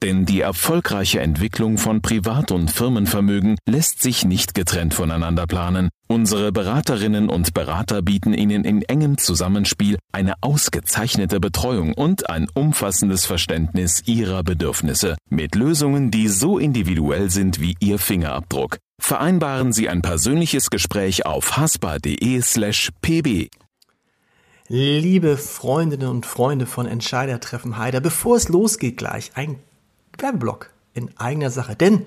Denn die erfolgreiche Entwicklung von Privat- und Firmenvermögen lässt sich nicht getrennt voneinander planen. Unsere Beraterinnen und Berater bieten Ihnen in engem Zusammenspiel eine ausgezeichnete Betreuung und ein umfassendes Verständnis Ihrer Bedürfnisse mit Lösungen, die so individuell sind wie Ihr Fingerabdruck. Vereinbaren Sie ein persönliches Gespräch auf haspa.de slash pb. Liebe Freundinnen und Freunde von Entscheidertreffen Heider, bevor es losgeht gleich, ein Werbeblock in eigener Sache. Denn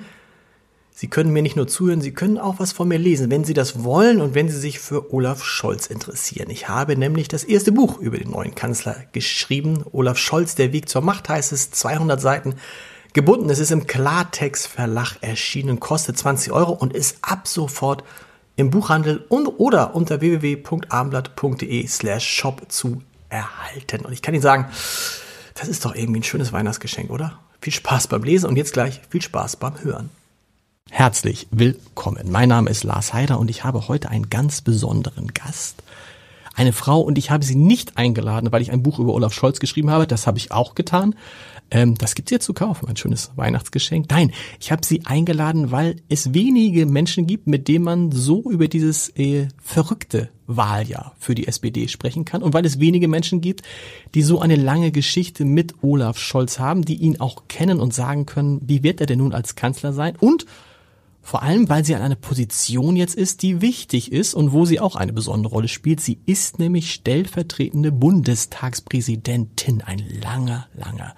Sie können mir nicht nur zuhören, Sie können auch was von mir lesen, wenn Sie das wollen und wenn Sie sich für Olaf Scholz interessieren. Ich habe nämlich das erste Buch über den neuen Kanzler geschrieben. Olaf Scholz, der Weg zur Macht heißt es, 200 Seiten gebunden. Es ist im Klartext Verlag erschienen, kostet 20 Euro und ist ab sofort im Buchhandel und oder unter www.armblatt.de slash shop zu erhalten. Und ich kann Ihnen sagen, das ist doch irgendwie ein schönes Weihnachtsgeschenk, oder? Viel Spaß beim Lesen und jetzt gleich viel Spaß beim Hören. Herzlich willkommen. Mein Name ist Lars Heider und ich habe heute einen ganz besonderen Gast. Eine Frau und ich habe sie nicht eingeladen, weil ich ein Buch über Olaf Scholz geschrieben habe. Das habe ich auch getan. Ähm, das gibt's hier zu kaufen, ein schönes Weihnachtsgeschenk. Nein, ich habe sie eingeladen, weil es wenige Menschen gibt, mit denen man so über dieses äh, verrückte Wahljahr für die SPD sprechen kann und weil es wenige Menschen gibt, die so eine lange Geschichte mit Olaf Scholz haben, die ihn auch kennen und sagen können, wie wird er denn nun als Kanzler sein und vor allem, weil sie an einer Position jetzt ist, die wichtig ist und wo sie auch eine besondere Rolle spielt. Sie ist nämlich stellvertretende Bundestagspräsidentin. Ein langer, langer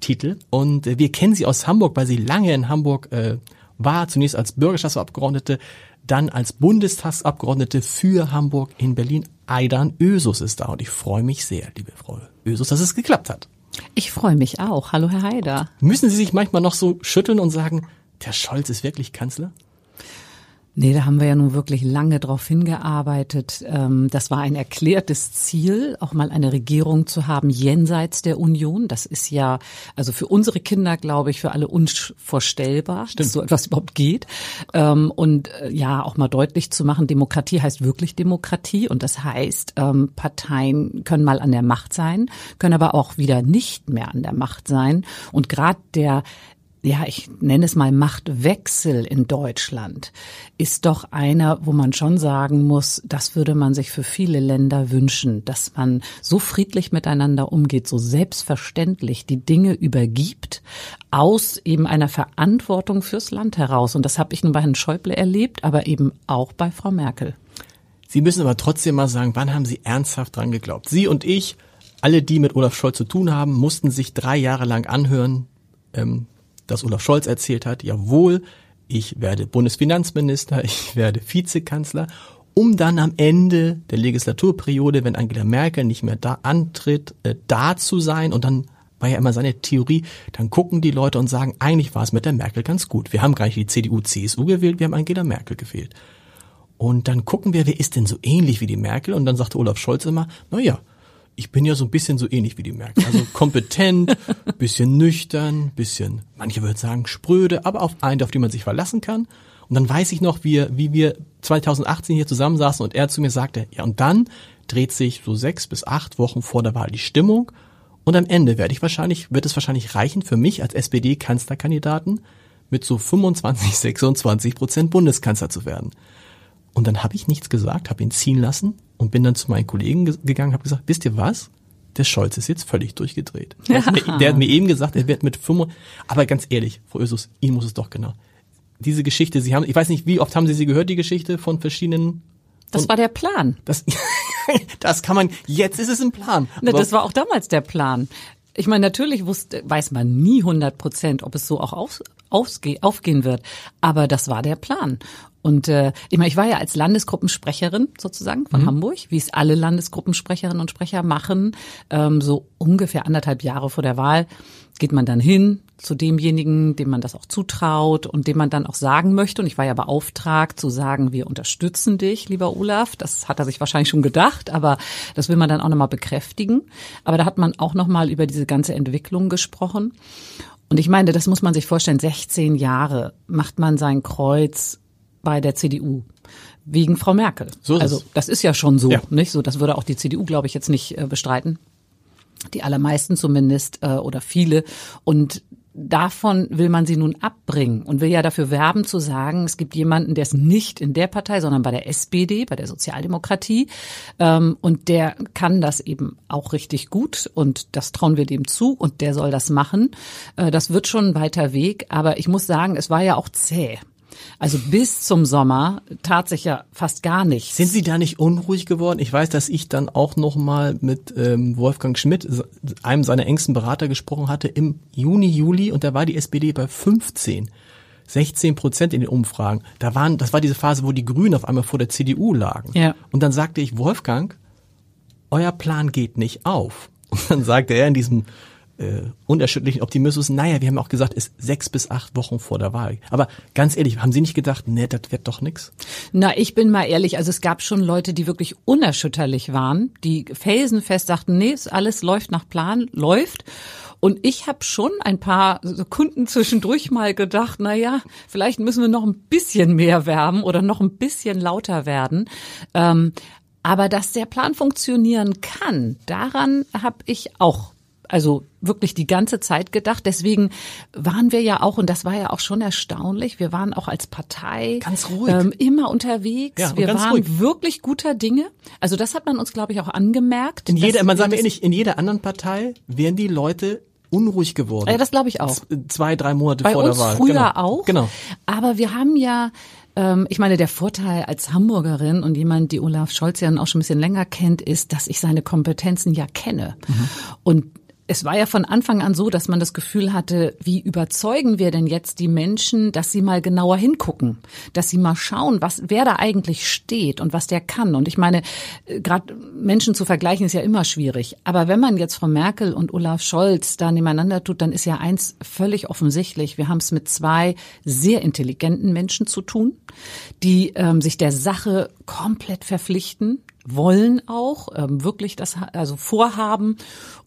Titel. Und äh, wir kennen sie aus Hamburg, weil sie lange in Hamburg äh, war, zunächst als Bürgerschaftsabgeordnete, dann als Bundestagsabgeordnete für Hamburg in Berlin. Aidan Ösus ist da und ich freue mich sehr, liebe Frau Ösus, dass es geklappt hat. Ich freue mich auch. Hallo, Herr Haider. Müssen Sie sich manchmal noch so schütteln und sagen, der Scholz ist wirklich Kanzler? Nee, da haben wir ja nun wirklich lange drauf hingearbeitet. Ähm, das war ein erklärtes Ziel, auch mal eine Regierung zu haben jenseits der Union. Das ist ja, also für unsere Kinder, glaube ich, für alle unvorstellbar, Stimmt. dass so etwas überhaupt geht. Ähm, und äh, ja, auch mal deutlich zu machen, Demokratie heißt wirklich Demokratie. Und das heißt, ähm, Parteien können mal an der Macht sein, können aber auch wieder nicht mehr an der Macht sein. Und gerade der ja, ich nenne es mal Machtwechsel in Deutschland, ist doch einer, wo man schon sagen muss, das würde man sich für viele Länder wünschen, dass man so friedlich miteinander umgeht, so selbstverständlich die Dinge übergibt, aus eben einer Verantwortung fürs Land heraus. Und das habe ich nun bei Herrn Schäuble erlebt, aber eben auch bei Frau Merkel. Sie müssen aber trotzdem mal sagen, wann haben Sie ernsthaft dran geglaubt? Sie und ich, alle, die mit Olaf Scholz zu tun haben, mussten sich drei Jahre lang anhören, ähm, dass Olaf Scholz erzählt hat, jawohl, ich werde Bundesfinanzminister, ich werde Vizekanzler, um dann am Ende der Legislaturperiode, wenn Angela Merkel nicht mehr da antritt, äh, da zu sein und dann war ja immer seine Theorie, dann gucken die Leute und sagen, eigentlich war es mit der Merkel ganz gut. Wir haben gar nicht die CDU, CSU gewählt, wir haben Angela Merkel gewählt. Und dann gucken wir, wer ist denn so ähnlich wie die Merkel? Und dann sagte Olaf Scholz immer, na ja, ich bin ja so ein bisschen so ähnlich wie die Merkel. Also kompetent, bisschen nüchtern, bisschen, manche würden sagen spröde, aber auf einen, auf den man sich verlassen kann. Und dann weiß ich noch, wie, wie wir 2018 hier zusammensaßen und er zu mir sagte, ja, und dann dreht sich so sechs bis acht Wochen vor der Wahl die Stimmung. Und am Ende werde ich wahrscheinlich, wird es wahrscheinlich reichen für mich als SPD-Kanzlerkandidaten mit so 25, 26 Prozent Bundeskanzler zu werden. Und dann habe ich nichts gesagt, habe ihn ziehen lassen und bin dann zu meinen Kollegen gegangen, habe gesagt, wisst ihr was? Der Scholz ist jetzt völlig durchgedreht. Der hat, mir, der hat mir eben gesagt, er wird mit 5, aber ganz ehrlich, Frau Ösus, Ihnen muss es doch genau. Diese Geschichte, Sie haben, ich weiß nicht, wie oft haben Sie sie gehört, die Geschichte von verschiedenen das war der Plan. Das, das kann man, jetzt ist es ein Plan. Ne, das war auch damals der Plan. Ich meine, natürlich wusste, weiß man nie 100 Prozent, ob es so auch auf, aufge, aufgehen wird. Aber das war der Plan. Und äh, ich meine, ich war ja als Landesgruppensprecherin sozusagen von mhm. Hamburg, wie es alle Landesgruppensprecherinnen und Sprecher machen. Ähm, so ungefähr anderthalb Jahre vor der Wahl geht man dann hin zu demjenigen, dem man das auch zutraut und dem man dann auch sagen möchte. Und ich war ja beauftragt zu sagen, wir unterstützen dich, lieber Olaf. Das hat er sich wahrscheinlich schon gedacht, aber das will man dann auch nochmal bekräftigen. Aber da hat man auch nochmal über diese ganze Entwicklung gesprochen. Und ich meine, das muss man sich vorstellen, 16 Jahre macht man sein Kreuz bei der CDU wegen Frau Merkel. So ist also das ist ja schon so, Ja. nicht? So, das würde auch die CDU, glaube ich, jetzt nicht äh, bestreiten. Die allermeisten zumindest äh, oder viele. Und davon will man sie nun abbringen und will ja dafür werben zu sagen, es gibt jemanden, der ist nicht in der Partei, sondern bei der SPD, bei der Sozialdemokratie. Ähm, und der kann das eben auch richtig gut und das trauen wir dem zu und der soll das machen. Äh, das wird schon ein weiter Weg, aber ich muss sagen, es war ja auch zäh. Also bis zum Sommer tat sich ja fast gar nichts. Sind Sie da nicht unruhig geworden? Ich weiß, dass ich dann auch noch mal mit ähm, Wolfgang Schmidt, einem seiner engsten Berater, gesprochen hatte im Juni, Juli und da war die SPD bei 15. 16 Prozent in den Umfragen. Da waren, das war diese Phase, wo die Grünen auf einmal vor der CDU lagen. Ja. Und dann sagte ich, Wolfgang, euer Plan geht nicht auf. Und dann sagte er in diesem äh, unerschütterlichen Optimismus, naja, wir haben auch gesagt, es ist sechs bis acht Wochen vor der Wahl. Aber ganz ehrlich, haben Sie nicht gedacht, nee, das wird doch nix? Na, ich bin mal ehrlich, also es gab schon Leute, die wirklich unerschütterlich waren, die felsenfest sagten, nee, es alles läuft nach Plan, läuft. Und ich habe schon ein paar Sekunden zwischendurch mal gedacht, na ja, vielleicht müssen wir noch ein bisschen mehr werben oder noch ein bisschen lauter werden. Ähm, aber dass der Plan funktionieren kann, daran habe ich auch also wirklich die ganze Zeit gedacht. Deswegen waren wir ja auch, und das war ja auch schon erstaunlich, wir waren auch als Partei Ganz ruhig. Ähm, immer unterwegs. Ja, wir waren ruhig. wirklich guter Dinge. Also das hat man uns, glaube ich, auch angemerkt. In jeder, man sagt mir ehrlich, in jeder anderen Partei wären die Leute unruhig geworden. Ja, das glaube ich auch. Zwei, drei Monate Bei vor uns der Wahl. früher genau. auch. Genau. Aber wir haben ja, ähm, ich meine, der Vorteil als Hamburgerin und jemand, die Olaf Scholz ja auch schon ein bisschen länger kennt, ist, dass ich seine Kompetenzen ja kenne. Mhm. Und es war ja von Anfang an so, dass man das Gefühl hatte, wie überzeugen wir denn jetzt die Menschen, dass sie mal genauer hingucken, dass sie mal schauen, was wer da eigentlich steht und was der kann. Und ich meine, gerade Menschen zu vergleichen ist ja immer schwierig. Aber wenn man jetzt Frau Merkel und Olaf Scholz da nebeneinander tut, dann ist ja eins völlig offensichtlich. Wir haben es mit zwei sehr intelligenten Menschen zu tun, die ähm, sich der Sache komplett verpflichten, wollen auch ähm, wirklich das also vorhaben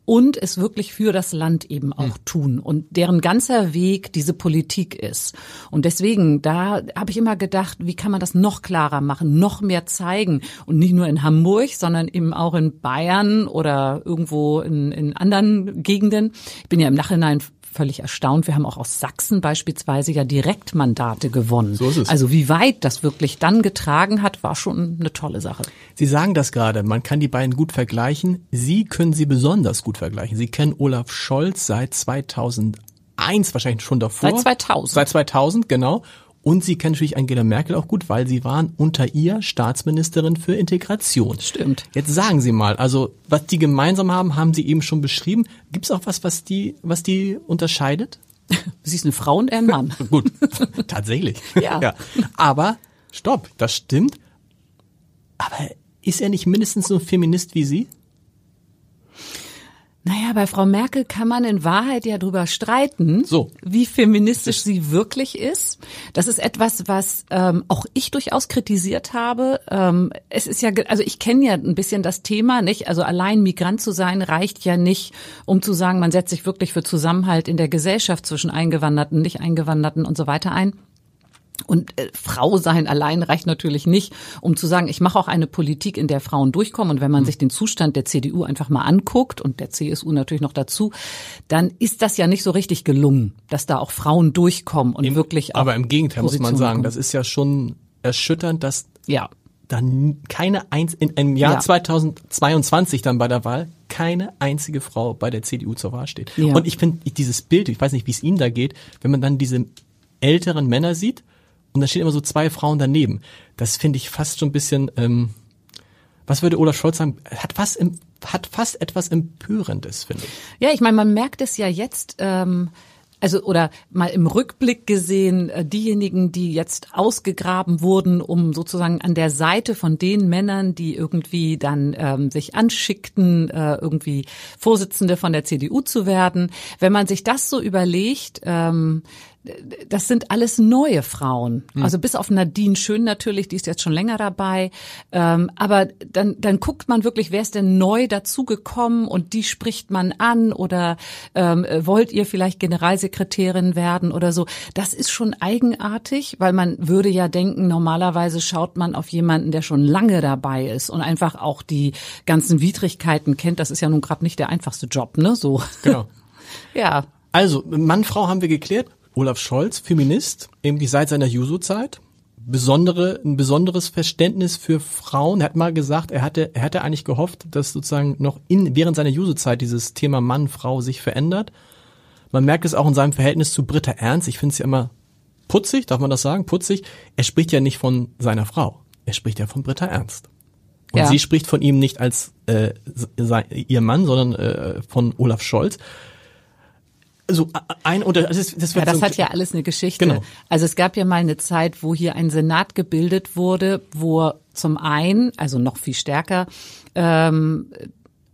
und es wirklich für das Land eben auch tun und deren ganzer Weg diese Politik ist. Und deswegen, da habe ich immer gedacht, wie kann man das noch klarer machen, noch mehr zeigen und nicht nur in Hamburg, sondern eben auch in Bayern oder irgendwo in, in anderen Gegenden. Ich bin ja im Nachhinein völlig erstaunt. Wir haben auch aus Sachsen beispielsweise ja Direktmandate gewonnen. So ist es. Also wie weit das wirklich dann getragen hat, war schon eine tolle Sache. Sie sagen das gerade, man kann die beiden gut vergleichen. Sie können sie besonders gut vergleichen. Sie kennen Olaf Scholz seit 2001, wahrscheinlich schon davor. Seit 2000. Seit 2000, genau. Und Sie kennen natürlich Angela Merkel auch gut, weil Sie waren unter ihr Staatsministerin für Integration. Stimmt. Jetzt sagen Sie mal, also was die gemeinsam haben, haben Sie eben schon beschrieben. Gibt es auch was, was die, was die unterscheidet? Sie ist eine Frau und er ein Mann. Gut, tatsächlich. Ja. Aber, stopp, das stimmt. Aber ist er nicht mindestens so ein Feminist wie Sie? Naja, bei Frau Merkel kann man in Wahrheit ja drüber streiten, So. wie feministisch sie wirklich ist. Das ist etwas, was ähm, auch ich durchaus kritisiert habe. Ähm, es ist ja, also ich kenne ja ein bisschen das Thema, nicht? Also allein Migrant zu sein reicht ja nicht, um zu sagen, man setzt sich wirklich für Zusammenhalt in der Gesellschaft zwischen Eingewanderten, nicht Eingewanderten und so weiter ein. Und äh, Frau sein allein reicht natürlich nicht, um zu sagen, ich mache auch eine Politik, in der Frauen durchkommen. Und wenn man sich den Zustand der CDU einfach mal anguckt und der CSU natürlich noch dazu, dann ist das ja nicht so richtig gelungen, dass da auch Frauen durchkommen und wirklich auch. Aber im Gegenteil muss man sagen, bekommen. das ist ja schon erschütternd, dass ja. dann keine eins in einem Jahr Ja. 2022 dann bei der Wahl keine einzige Frau bei der CDU zur Wahl steht. Ja. Und ich finde dieses Bild, ich weiß nicht, wie es Ihnen da geht, wenn man dann diese älteren Männer sieht und da stehen immer so zwei Frauen daneben. Das finde ich fast schon ein bisschen, ähm, was würde Olaf Scholz sagen, hat fast, im, hat fast etwas Empörendes, finde ich. Ja, ich meine, man merkt es ja jetzt. Ähm, also oder mal im Rückblick gesehen, äh, diejenigen, die jetzt ausgegraben wurden, um sozusagen an der Seite von den Männern, die irgendwie dann ähm, sich anschickten, äh, irgendwie Vorsitzende von der CDU zu werden. Wenn man sich das so überlegt, ähm, das sind alles neue Frauen. Hm. Also bis auf Nadine Schön natürlich, die ist jetzt schon länger dabei. Ähm, aber dann, dann guckt man wirklich, wer ist denn neu dazugekommen und die spricht man an oder ähm, wollt ihr vielleicht Generalsekretärin werden oder so. Das ist schon eigenartig, weil man würde ja denken, normalerweise schaut man auf jemanden, der schon lange dabei ist und einfach auch die ganzen Widrigkeiten kennt. Das ist ja nun gerade nicht der einfachste Job, ne? So. Genau. ja. Also, Mann, Frau haben wir geklärt. Olaf Scholz, Feminist, irgendwie seit seiner Juso-Zeit. Besondere, ein besonderes Verständnis für Frauen. Er hat mal gesagt, er hatte, er hatte eigentlich gehofft, dass sozusagen noch in, während seiner Juso-Zeit dieses Thema Mann, Frau sich verändert. Man merkt es auch in seinem Verhältnis zu Britta Ernst. Ich finde es ja immer putzig, darf man das sagen? Putzig. Er spricht ja nicht von seiner Frau. Er spricht ja von Britta Ernst. Und ja. sie spricht von ihm nicht als äh, ihr Mann, sondern äh, von Olaf Scholz also ein oder das, das, ja, das so hat ja alles eine Geschichte. Genau. Also es gab ja mal eine Zeit, wo hier ein Senat gebildet wurde, wo zum einen, also noch viel stärker, ähm,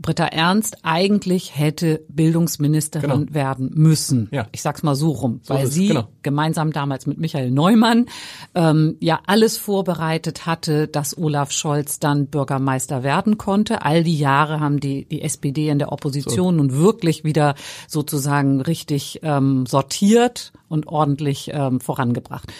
Britta Ernst eigentlich hätte Bildungsministerin genau. werden müssen. Ja. Ich sag's mal so rum, so weil sie genau. gemeinsam damals mit Michael Neumann ähm, ja alles vorbereitet hatte, dass Olaf Scholz dann Bürgermeister werden konnte. All die Jahre haben die, die SPD in der Opposition so. nun wirklich wieder sozusagen richtig ähm, sortiert und ordentlich ähm, vorangebracht.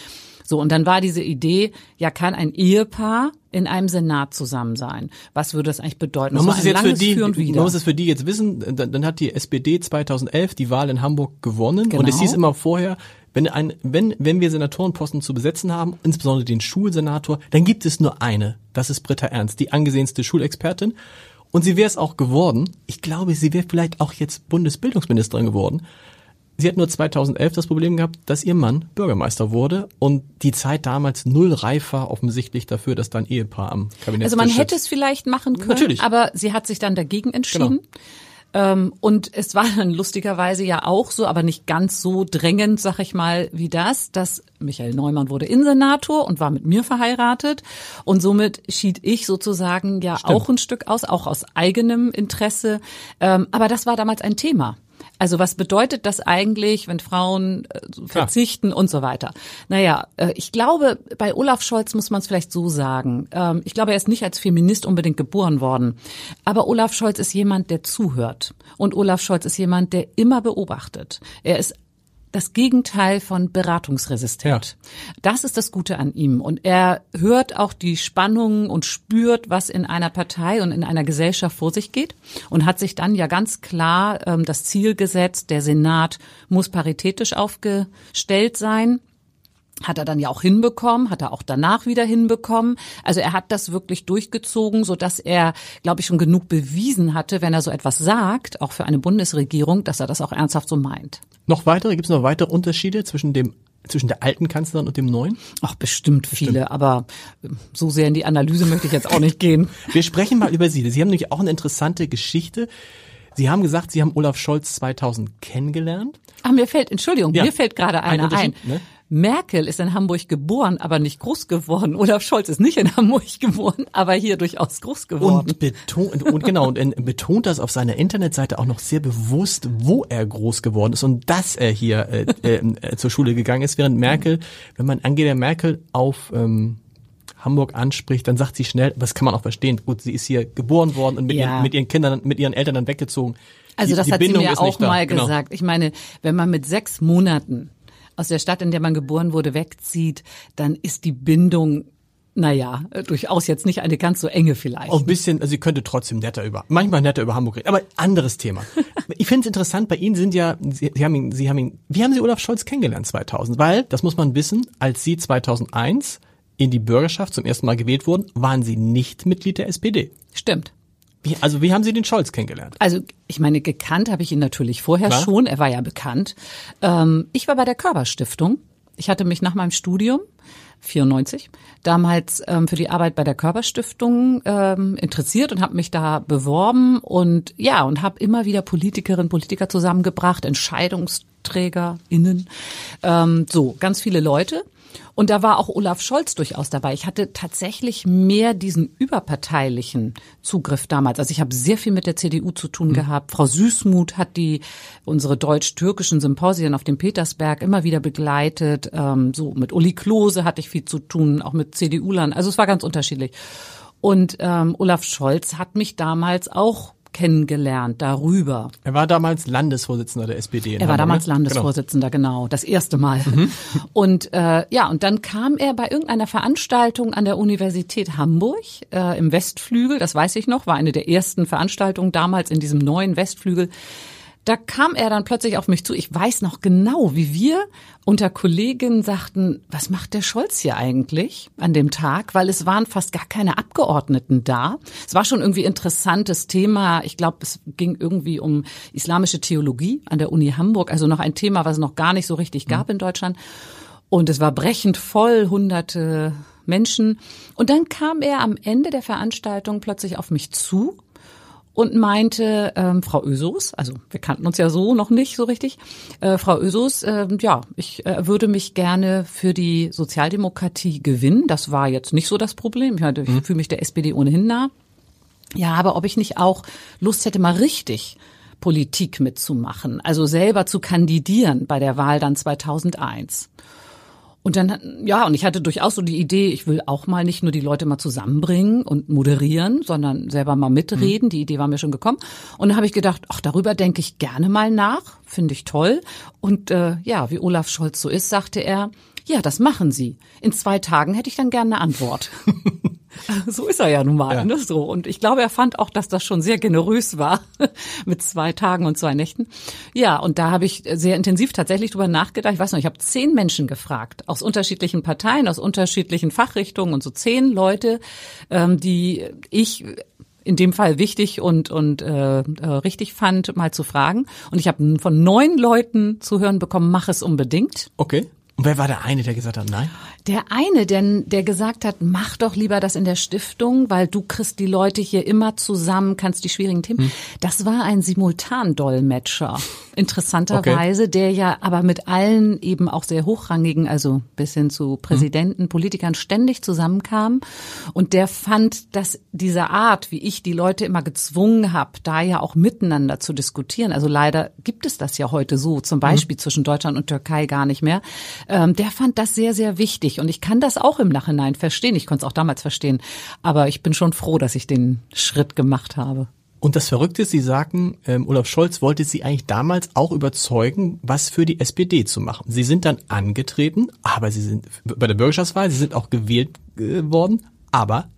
So, und dann war diese Idee, ja, kann ein Ehepaar in einem Senat zusammen sein. Was würde das eigentlich bedeuten? Man, muss es, jetzt für die, man muss es für die jetzt wissen, dann, dann, hat die SPD 2011 die Wahl in Hamburg gewonnen genau. und es hieß immer vorher, wenn, ein, wenn, wenn wir Senatorenposten zu besetzen haben, insbesondere den Schulsenator, dann gibt es nur eine. Das ist Britta Ernst, die angesehenste Schulexpertin. Und sie wäre es auch geworden. Ich glaube, sie wäre vielleicht auch jetzt Bundesbildungsministerin geworden. Sie hat nur 2011 das Problem gehabt, dass ihr Mann Bürgermeister wurde und die Zeit damals null reif war offensichtlich dafür, dass dann Ehepaar am Kabinett Also man hätte es vielleicht machen können, Natürlich. aber sie hat sich dann dagegen entschieden. Genau. Ähm, und es war dann lustigerweise ja auch so, aber nicht ganz so drängend, sag ich mal, wie das, dass Michael Neumann wurde Innensenator und war mit mir verheiratet. Und somit schied ich sozusagen ja Stimmt. auch ein Stück aus, auch aus eigenem Interesse. Ähm, aber das war damals ein Thema. Also was bedeutet das eigentlich, wenn Frauen äh, verzichten ja. und so weiter? Naja, äh, ich glaube, bei Olaf Scholz muss man es vielleicht so sagen. Ähm, ich glaube, er ist nicht als Feminist unbedingt geboren worden. Aber Olaf Scholz ist jemand, der zuhört. Und Olaf Scholz ist jemand, der immer beobachtet. Er ist das Gegenteil von beratungsresistent. Ja. Das ist das Gute an ihm. Und er hört auch die Spannungen und spürt, was in einer Partei und in einer Gesellschaft vor sich geht und hat sich dann ja ganz klar ähm, das Ziel gesetzt, der Senat muss paritätisch aufgestellt sein. Hat er dann ja auch hinbekommen, hat er auch danach wieder hinbekommen. Also er hat das wirklich durchgezogen, so dass er, glaube ich, schon genug bewiesen hatte, wenn er so etwas sagt, auch für eine Bundesregierung, dass er das auch ernsthaft so meint. Noch weitere, gibt es noch weitere Unterschiede zwischen dem zwischen der alten Kanzlerin und dem neuen? Ach, bestimmt, bestimmt viele, aber ähm, so sehr in die Analyse möchte ich jetzt auch nicht gehen. Wir sprechen mal über Sie. Sie haben nämlich auch eine interessante Geschichte. Sie haben gesagt, Sie haben Olaf Scholz 2000 kennengelernt. Ach, mir fällt, Entschuldigung, ja. mir fällt gerade einer ein. ein. Ne? Merkel ist in Hamburg geboren, aber nicht groß geworden. Olaf Scholz ist nicht in Hamburg geboren, aber hier durchaus groß geworden. Und betont, und genau, und betont das auf seiner Internetseite auch noch sehr bewusst, wo er groß geworden ist und dass er hier äh, äh, äh zur Schule gegangen ist, während Merkel, wenn man Angela Merkel auf ähm, Hamburg anspricht, dann sagt sie schnell, das kann man auch verstehen, gut, sie ist hier geboren worden und mit, ja. ihren, mit ihren Kindern, mit ihren Eltern dann weggezogen. Also das die hat Bindung sie mir auch mal genau. gesagt. Ich meine, wenn man mit sechs Monaten aus der Stadt, in der man geboren wurde, wegzieht, dann ist die Bindung naja, durchaus jetzt nicht eine ganz so enge vielleicht. Auch ein bisschen, also sie könnte trotzdem netter über, manchmal netter über Hamburg reden, aber anderes Thema. ich finde es interessant, bei Ihnen sind ja, Sie, Sie haben ihn, Sie haben ihn, wie haben Sie Olaf Scholz kennengelernt 2000? Weil, das muss man wissen, als Sie 2001 in die Bürgerschaft zum ersten Mal gewählt wurden, waren Sie nicht Mitglied der SPD. Stimmt. Wie, also wie haben Sie den Scholz kennengelernt? Also ich meine, gekannt habe ich ihn natürlich vorher Klar. schon. Er war ja bekannt. Ähm, ich war bei der Körperstiftung Ich hatte mich nach meinem Studium 94 damals ähm, für die Arbeit bei der Körperstiftung ähm, interessiert und habe mich da beworben und ja und habe immer wieder Politikerinnen Politiker zusammengebracht EntscheidungsträgerInnen ähm, so ganz viele Leute und da war auch Olaf Scholz durchaus dabei. Ich hatte tatsächlich mehr diesen überparteilichen Zugriff damals. Also ich habe sehr viel mit der CDU zu tun mhm. gehabt. Frau Süßmuth hat die unsere deutsch-türkischen Symposien auf dem Petersberg immer wieder begleitet. Ähm, so mit Uli Klose hatte ich viel zu tun, auch mit CDU-Lern. Also es war ganz unterschiedlich. Und ähm, Olaf Scholz hat mich damals auch kennengelernt darüber. Er war damals Landesvorsitzender der SPD. er war damals ne? Landesvorsitzender, genau. genau, das erste Mal. Mhm. Und äh, ja, und dann kam er bei irgendeiner Veranstaltung an der Universität Hamburg äh, im Westflügel, das weiß ich noch, war eine der ersten Veranstaltungen damals in diesem neuen Westflügel da kam er dann plötzlich auf mich zu. Ich weiß noch genau, wie wir unter Kolleginnen sagten, was macht der Scholz hier eigentlich an dem Tag? Weil es waren fast gar keine Abgeordneten da. Es war schon irgendwie interessantes Thema. Ich glaube, es ging irgendwie um islamische Theologie an der Uni Hamburg. Also noch ein Thema, was es noch gar nicht so richtig gab mhm. in Deutschland. Und es war brechend voll, hunderte Menschen. Und dann kam er am Ende der Veranstaltung plötzlich auf mich zu und meinte, ähm, Frau Ösos, also wir kannten uns ja so noch nicht so richtig, äh, Frau Ösos, äh, ja, ich äh, würde mich gerne für die Sozialdemokratie gewinnen. Das war jetzt nicht so das Problem. Ich, meine, ich mhm. fühle mich der SPD ohnehin nah. Ja, aber ob ich nicht auch Lust hätte, mal richtig Politik mitzumachen, also selber zu kandidieren bei der Wahl dann 2001. Und dann, ja, und ich hatte durchaus so die Idee, ich will auch mal nicht nur die Leute mal zusammenbringen und moderieren, sondern selber mal mitreden. Mhm. Die Idee war mir schon gekommen. Und dann habe ich gedacht, ach, darüber denke ich gerne mal nach, finde ich toll. Und äh, ja, wie Olaf Scholz so ist, sagte er, ja, das machen Sie. In zwei Tagen hätte ich dann gerne eine Antwort. So ist er ja nun mal, ja. ne, so. Und ich glaube, er fand auch, dass das schon sehr generös war mit zwei Tagen und zwei Nächten. Ja, und da habe ich sehr intensiv tatsächlich drüber nachgedacht. Ich weiß noch, ich habe zehn Menschen gefragt aus unterschiedlichen Parteien, aus unterschiedlichen Fachrichtungen und so zehn Leute, ähm, die ich in dem Fall wichtig und und äh, äh, richtig fand, mal zu fragen. Und ich habe von neun Leuten zu hören bekommen, mach es unbedingt. Okay. Und wer war der eine, der gesagt hat, nein? Der eine, denn der gesagt hat, mach doch lieber das in der Stiftung, weil du kriegst die Leute hier immer zusammen, kannst die schwierigen Themen. Hm. Das war ein Simultandolmetscher, interessanterweise, okay. der ja aber mit allen eben auch sehr hochrangigen, also bis hin zu Präsidenten, hm. Politikern ständig zusammenkam. Und der fand, dass diese Art, wie ich die Leute immer gezwungen habe, da ja auch miteinander zu diskutieren, also leider gibt es das ja heute so, zum hm. Beispiel hm. zwischen Deutschland und Türkei gar nicht mehr, ähm, der fand das sehr, sehr wichtig. Und ich kann das auch im Nachhinein verstehen. Ich konnte es auch damals verstehen. Aber ich bin schon froh, dass ich den Schritt gemacht habe. Und das Verrückte ist, Sie sagten, ähm, Olaf Scholz wollte Sie eigentlich damals auch überzeugen, was für die SPD zu machen. Sie sind dann angetreten, aber Sie sind bei der Bürgerschaftswahl, Sie sind auch gewählt äh, worden, aber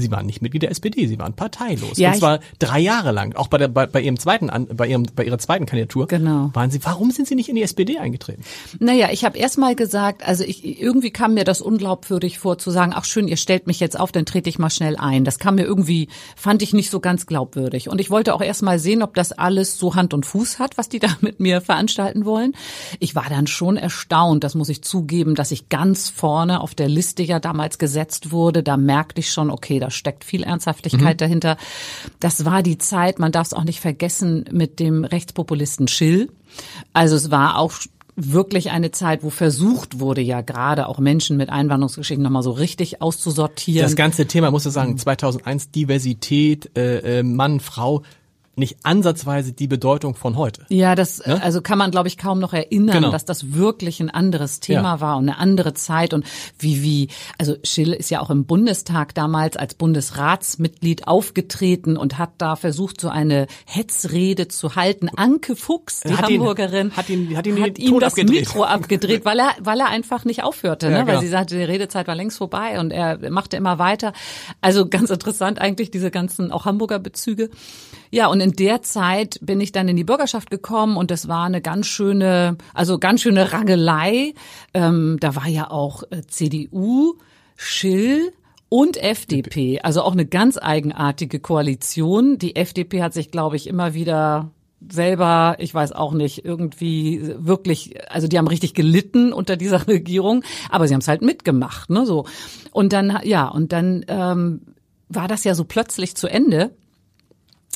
Sie waren nicht Mitglied der SPD, Sie waren parteilos. Ja, und zwar drei Jahre lang. Auch bei, der, bei, bei Ihrem zweiten, bei Ihrem, bei Ihrer zweiten Kandidatur genau. waren Sie. Warum sind Sie nicht in die SPD eingetreten? Naja, ich habe erst mal gesagt, also ich, irgendwie kam mir das unglaubwürdig vor, zu sagen, ach schön, ihr stellt mich jetzt auf, dann trete ich mal schnell ein. Das kam mir irgendwie, fand ich nicht so ganz glaubwürdig. Und ich wollte auch erst mal sehen, ob das alles so Hand und Fuß hat, was die da mit mir veranstalten wollen. Ich war dann schon erstaunt, das muss ich zugeben, dass ich ganz vorne auf der Liste ja damals gesetzt wurde. Da merkte ich schon, okay, da steckt viel Ernsthaftigkeit mhm. dahinter. Das war die Zeit, man darf es auch nicht vergessen, mit dem Rechtspopulisten Schill. Also es war auch wirklich eine Zeit, wo versucht wurde, ja gerade auch Menschen mit Einwanderungsgeschichten nochmal so richtig auszusortieren. Das ganze Thema, muss ich sagen, 2001 Diversität, äh, äh, Mann, Frau, nicht ansatzweise die Bedeutung von heute. Ja, das ne? also kann man glaube ich kaum noch erinnern, genau. dass das wirklich ein anderes Thema ja. war und eine andere Zeit und wie wie also Schill ist ja auch im Bundestag damals als Bundesratsmitglied aufgetreten und hat da versucht so eine Hetzrede zu halten. Anke Fuchs, die hat Hamburgerin, ihn, hat ihn hat ihn hat ihm das abgedreht. Mikro abgedreht, weil er weil er einfach nicht aufhörte, ja, ne? Genau. weil sie sagte, die Redezeit war längst vorbei und er machte immer weiter. Also ganz interessant eigentlich diese ganzen auch Hamburger Bezüge. Ja, und in der Zeit bin ich dann in die Bürgerschaft gekommen und das war eine ganz schöne, also ganz schöne Rangelei. Ähm, da war ja auch äh, CDU, Schill, und FDP, also auch eine ganz eigenartige Koalition. Die FDP hat sich, glaube ich, immer wieder selber, ich weiß auch nicht, irgendwie wirklich, also die haben richtig gelitten unter dieser Regierung, aber sie haben es halt mitgemacht, ne, so. Und dann, ja, und dann ähm, war das ja so plötzlich zu Ende.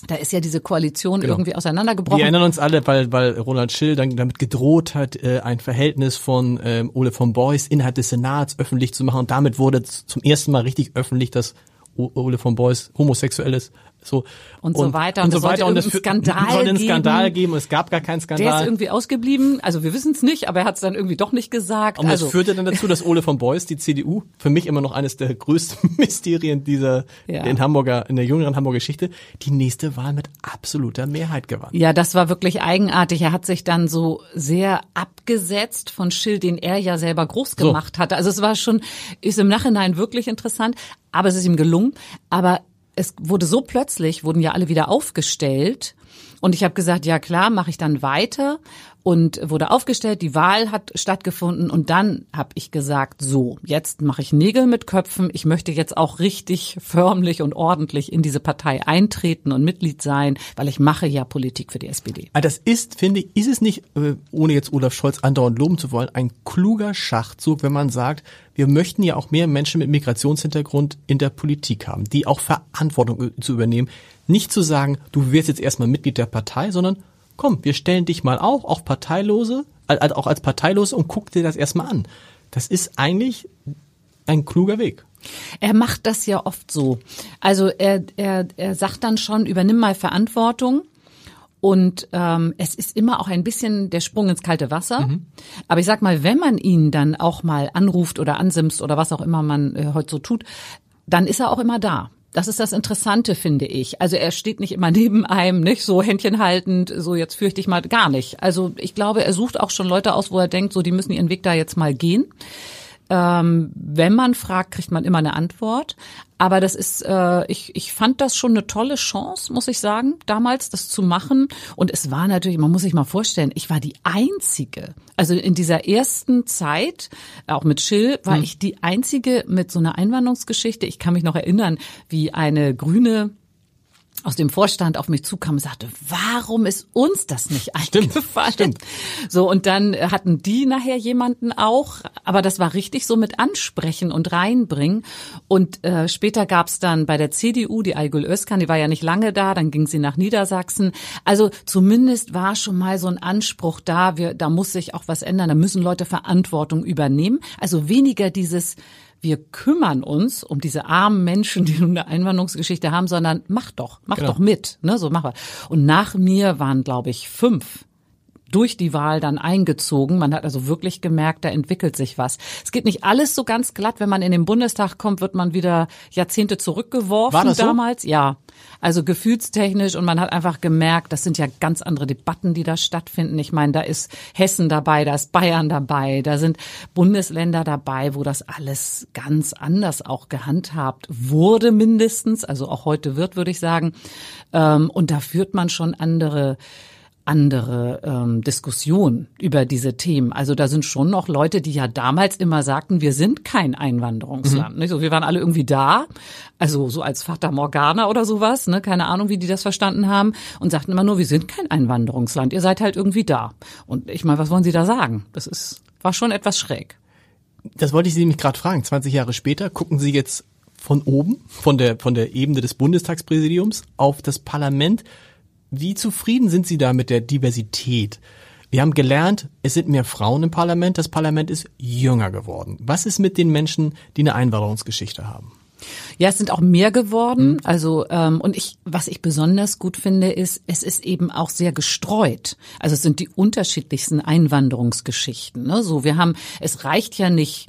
Da ist ja diese Koalition genau. irgendwie auseinandergebrochen. Wir erinnern uns alle, weil, weil Ronald Schill dann damit gedroht hat, äh, ein Verhältnis von ähm, Ole von Beuys innerhalb des Senats öffentlich zu machen. Und damit wurde zum ersten Mal richtig öffentlich, dass Ole von Beuys homosexuell ist. So und, so weiter und, und so weiter und es Skandal soll einen Skandal geben. geben und es gab gar keinen Skandal. Der ist irgendwie ausgeblieben. Also wir wissen es nicht, aber er hat es dann irgendwie doch nicht gesagt. Und also, das führte dann dazu, dass Ole von Beuys, die CDU, für mich immer noch eines der größten Mysterien dieser ja. in Hamburger in der jüngeren Hamburger Geschichte, die nächste Wahl mit absoluter Mehrheit gewann. Ja, das war wirklich eigenartig. Er hat sich dann so sehr abgesetzt von Schill, den er ja selber groß gemacht so. hatte. Also es war schon ist im Nachhinein wirklich interessant, aber es ist ihm gelungen. Aber es wurde so plötzlich, wurden ja alle wieder aufgestellt. Und ich habe gesagt, ja klar, mache ich dann weiter und wurde aufgestellt, die Wahl hat stattgefunden und dann habe ich gesagt, so, jetzt mache ich Nägel mit Köpfen, ich möchte jetzt auch richtig förmlich und ordentlich in diese Partei eintreten und Mitglied sein, weil ich mache ja Politik für die SPD. Ah, das ist, finde ich, ist es nicht, äh, ohne jetzt Olaf Scholz andauernd loben zu wollen, ein kluger Schachzug, wenn man sagt, wir möchten ja auch mehr Menschen mit Migrationshintergrund in der Politik haben, die auch Verantwortung zu übernehmen. Nicht zu sagen, du wirst jetzt erstmal Mitglied der Partei, sondern komm, wir stellen dich mal auch auf Parteilose, also auch als Parteilose und guck dir das erstmal an. Das ist eigentlich ein kluger Weg. Er macht das ja oft so. Also er, er, er sagt dann schon, übernimm mal Verantwortung. Und ähm, es ist immer auch ein bisschen der Sprung ins kalte Wasser. Mhm. Aber ich sag mal, wenn man ihn dann auch mal anruft oder ansimst oder was auch immer man äh, heute so tut, dann ist er auch immer da. Das ist das Interessante, finde ich. Also er steht nicht immer neben einem, nicht so Händchen haltend, so jetzt fürchte ich mal gar nicht. Also ich glaube, er sucht auch schon Leute aus, wo er denkt, so die müssen ihren Weg da jetzt mal gehen. Ähm, wenn man fragt, kriegt man immer eine Antwort. Aber das ist, äh, ich, ich fand das schon eine tolle Chance, muss ich sagen, damals das zu machen. Und es war natürlich, man muss sich mal vorstellen, ich war die Einzige. Also in dieser ersten Zeit, auch mit Schill, war hm. ich die Einzige mit so einer Einwanderungsgeschichte. Ich kann mich noch erinnern, wie eine grüne aus dem Vorstand auf mich zukam und sagte, warum ist uns das nicht eingefallen? Stimmt, stimmt. So, und dann hatten die nachher jemanden auch, aber das war richtig so mit ansprechen und reinbringen. Und äh, später gab's dann bei der CDU die Aygül Özkan, die war ja nicht lange da, dann ging sie nach Niedersachsen. Also zumindest war schon mal so ein Anspruch da, wir, da muss sich auch was ändern, da müssen Leute Verantwortung übernehmen. Also weniger dieses wir kümmern uns um diese armen Menschen, die eine Einwanderungsgeschichte haben, sondern mach doch, mach genau. doch mit, ne, so mach wir. Und nach mir waren, glaube ich, fünf durch die Wahl dann eingezogen. Man hat also wirklich gemerkt, da entwickelt sich was. Es geht nicht alles so ganz glatt. Wenn man in den Bundestag kommt, wird man wieder Jahrzehnte zurückgeworfen War das so? damals. Ja. Also gefühlstechnisch und man hat einfach gemerkt, das sind ja ganz andere Debatten, die da stattfinden. Ich meine, da ist Hessen dabei, da ist Bayern dabei, da sind Bundesländer dabei, wo das alles ganz anders auch gehandhabt wurde mindestens, also auch heute wird, würde ich sagen. Ähm, und da führt man schon andere andere ähm, Diskussion über diese Themen. Also da sind schon noch Leute, die ja damals immer sagten, wir sind kein Einwanderungsland. Mhm. Nicht? So, wir waren alle irgendwie da, also so als Vater Morgana oder sowas, ne? keine Ahnung, wie die das verstanden haben und sagten immer nur, wir sind kein Einwanderungsland, ihr seid halt irgendwie da. Und ich meine, was wollen Sie da sagen? Das ist war schon etwas schräg. Das wollte ich Sie nämlich gerade fragen. 20 Jahre später gucken Sie jetzt von oben, von der von der Ebene des Bundestagspräsidiums auf das Parlament wie zufrieden sind Sie da mit der Diversität? Wir haben gelernt, es sind mehr Frauen im Parlament, das Parlament ist jünger geworden. Was ist mit den Menschen, die eine Einwanderungsgeschichte haben? Ja, es sind auch mehr geworden. Mhm. Also ähm, und ich, was ich besonders gut finde, ist, es ist eben auch sehr gestreut. Also es sind die unterschiedlichsten Einwanderungsgeschichten. Ne? So, wir haben, es reicht ja nicht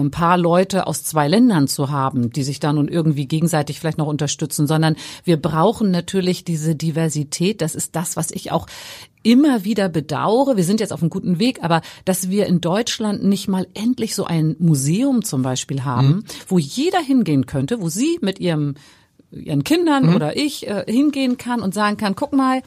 ein paar Leute aus zwei Ländern zu haben, die sich dann nun irgendwie gegenseitig vielleicht noch unterstützen, sondern wir brauchen natürlich diese Diversität. Das ist das, was ich auch immer wieder bedauere. Wir sind jetzt auf einem guten Weg, aber dass wir in Deutschland nicht mal endlich so ein Museum zum Beispiel haben, mhm. wo jeder hingehen könnte, wo Sie mit Ihrem ihren Kindern mhm. oder ich äh, hingehen kann und sagen kann, guck mal,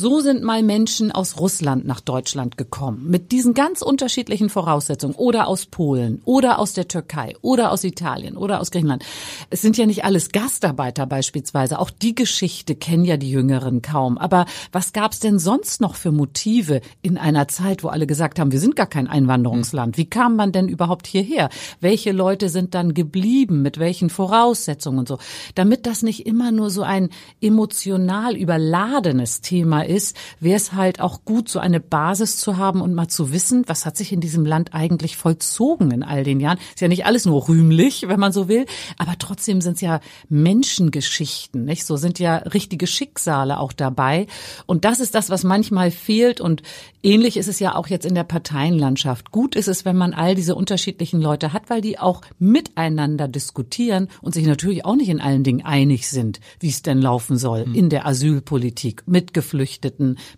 So sind mal Menschen aus Russland nach Deutschland gekommen, mit diesen ganz unterschiedlichen Voraussetzungen, oder aus Polen, oder aus der Türkei, oder aus Italien, oder aus Griechenland. Es sind ja nicht alles Gastarbeiter beispielsweise. Auch die Geschichte kennen ja die Jüngeren kaum. Aber was gab's denn sonst noch für Motive in einer Zeit, wo alle gesagt haben, wir sind gar kein Einwanderungsland? Wie kam man denn überhaupt hierher? Welche Leute sind dann geblieben? Mit welchen Voraussetzungen und so? Damit das nicht immer nur so ein emotional überladenes Thema ist, wäre es halt auch gut, so eine Basis zu haben und mal zu wissen, was hat sich in diesem Land eigentlich vollzogen in all den Jahren. Ist ja nicht alles nur rühmlich, wenn man so will, aber trotzdem sind es ja Menschengeschichten, nicht? So sind ja richtige Schicksale auch dabei. Und das ist das, was manchmal fehlt. Und ähnlich ist es ja auch jetzt in der Parteienlandschaft. Gut ist es, wenn man all diese unterschiedlichen Leute hat, weil die auch miteinander diskutieren und sich natürlich auch nicht in allen Dingen einig sind, wie es denn laufen soll mhm. in der Asylpolitik mit Geflüchteten,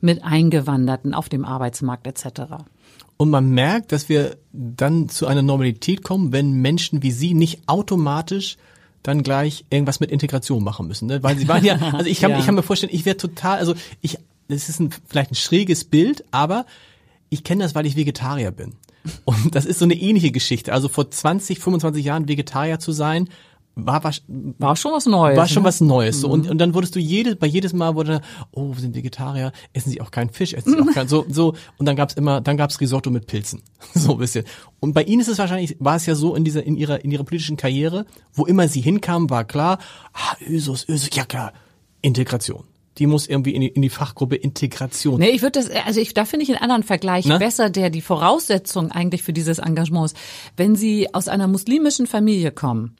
mit Eingewanderten auf dem Arbeitsmarkt etc. Und man merkt, dass wir dann zu einer Normalität kommen, wenn Menschen wie Sie nicht automatisch dann gleich irgendwas mit Integration machen müssen, ne? weil sie waren ja, also ich kann, ja. ich kann mir vorstellen, ich wäre total, also ich, das ist ein, vielleicht ein schräges Bild, aber ich kenne das, weil ich Vegetarier bin. Und das ist so eine ähnliche Geschichte. Also vor 20, 25 Jahren Vegetarier zu sein, war, war, war schon was Neues. War schon ne? was Neues. So. Und, mhm. und dann wurdest du jedes, bei jedes Mal wurde, oh, wir sind Vegetarier, essen sie auch keinen Fisch, essen sie auch keinen, so, so. Und dann gab's immer, dann gab's Risotto mit Pilzen. so ein bisschen. Und bei ihnen ist es wahrscheinlich, war es ja so in dieser, in ihrer, in ihrer politischen Karriere, wo immer sie hinkamen, war klar, ah, Ösus, Ösus, ja klar, Integration die muss irgendwie in die, in die Fachgruppe Integration. Nee, ich würde das, also ich, da finde ich einen anderen Vergleich Na? besser, der die Voraussetzung eigentlich für dieses Engagement ist. Wenn Sie aus einer muslimischen Familie kommen,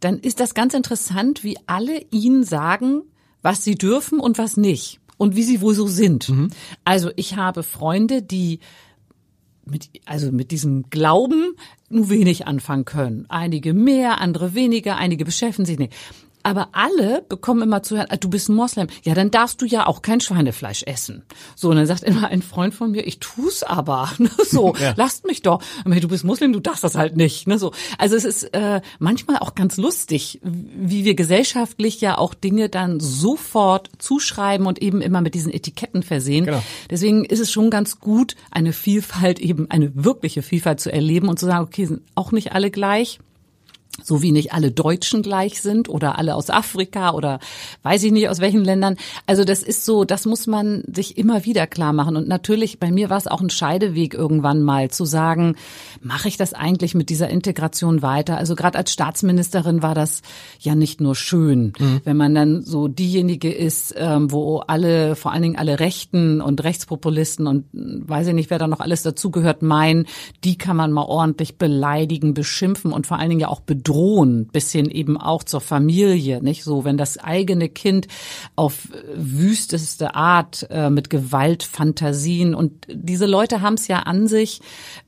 dann ist das ganz interessant, wie alle Ihnen sagen, was Sie dürfen und was nicht und wie Sie wohl so sind. Mhm. Also ich habe Freunde, die mit, also mit diesem Glauben nur wenig anfangen können. Einige mehr, andere weniger, einige beschäftigen sich nicht. Aber alle bekommen immer zu hören, ah, du bist ein Moslem. Ja, dann darfst du ja auch kein Schweinefleisch essen. So, und dann sagt immer ein Freund von mir, ich tu's aber. Ne, so, ja. lasst mich doch. Du bist Muslim, du darfst das halt nicht. Ne, so. Also es ist äh, manchmal auch ganz lustig, wie wir gesellschaftlich ja auch Dinge dann sofort zuschreiben und eben immer mit diesen Etiketten versehen. Genau. Deswegen ist es schon ganz gut, eine Vielfalt eben, eine wirkliche Vielfalt zu erleben und zu sagen, okay, sind auch nicht alle gleich so wie nicht alle Deutschen gleich sind oder alle aus Afrika oder weiß ich nicht aus welchen Ländern. Also das ist so, das muss man sich immer wieder klar machen. Und natürlich, bei mir war es auch ein Scheideweg irgendwann mal zu sagen, mache ich das eigentlich mit dieser Integration weiter? Also gerade als Staatsministerin war das ja nicht nur schön, mhm. wenn man dann so diejenige ist, ähm, wo alle, vor allen Dingen alle Rechten und Rechtspopulisten und weiß ich nicht, wer da noch alles dazugehört, meinen, die kann man mal ordentlich beleidigen, beschimpfen und vor allen Dingen ja auch bedrohen drohen, bis hin eben auch zur Familie, nicht so, wenn das eigene Kind auf wüsteste Art äh, mit Gewaltfantasien und diese Leute haben es ja an sich,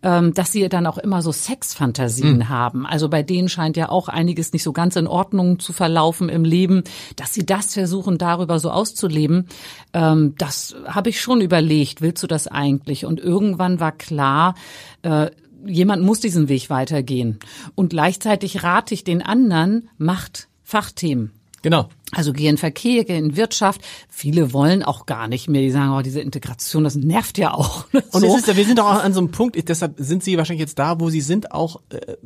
ähm, dass sie dann auch immer so Sexfantasien mhm. haben. Also bei denen scheint ja auch einiges nicht so ganz in Ordnung zu verlaufen im Leben, dass sie das versuchen, darüber so auszuleben. Ähm, das habe ich schon überlegt, willst du das eigentlich? Und irgendwann war klar, äh, jemand muss diesen Weg weitergehen. Und gleichzeitig rate ich den anderen, macht Fachthemen. Genau. Also geh in Verkehr, geh in Wirtschaft. Viele wollen auch gar nicht mehr. Die sagen, oh, diese Integration, das nervt ja auch. Und so. es ist, wir sind auch an so einem Punkt, deshalb sind Sie wahrscheinlich jetzt da, wo Sie sind, auch äh,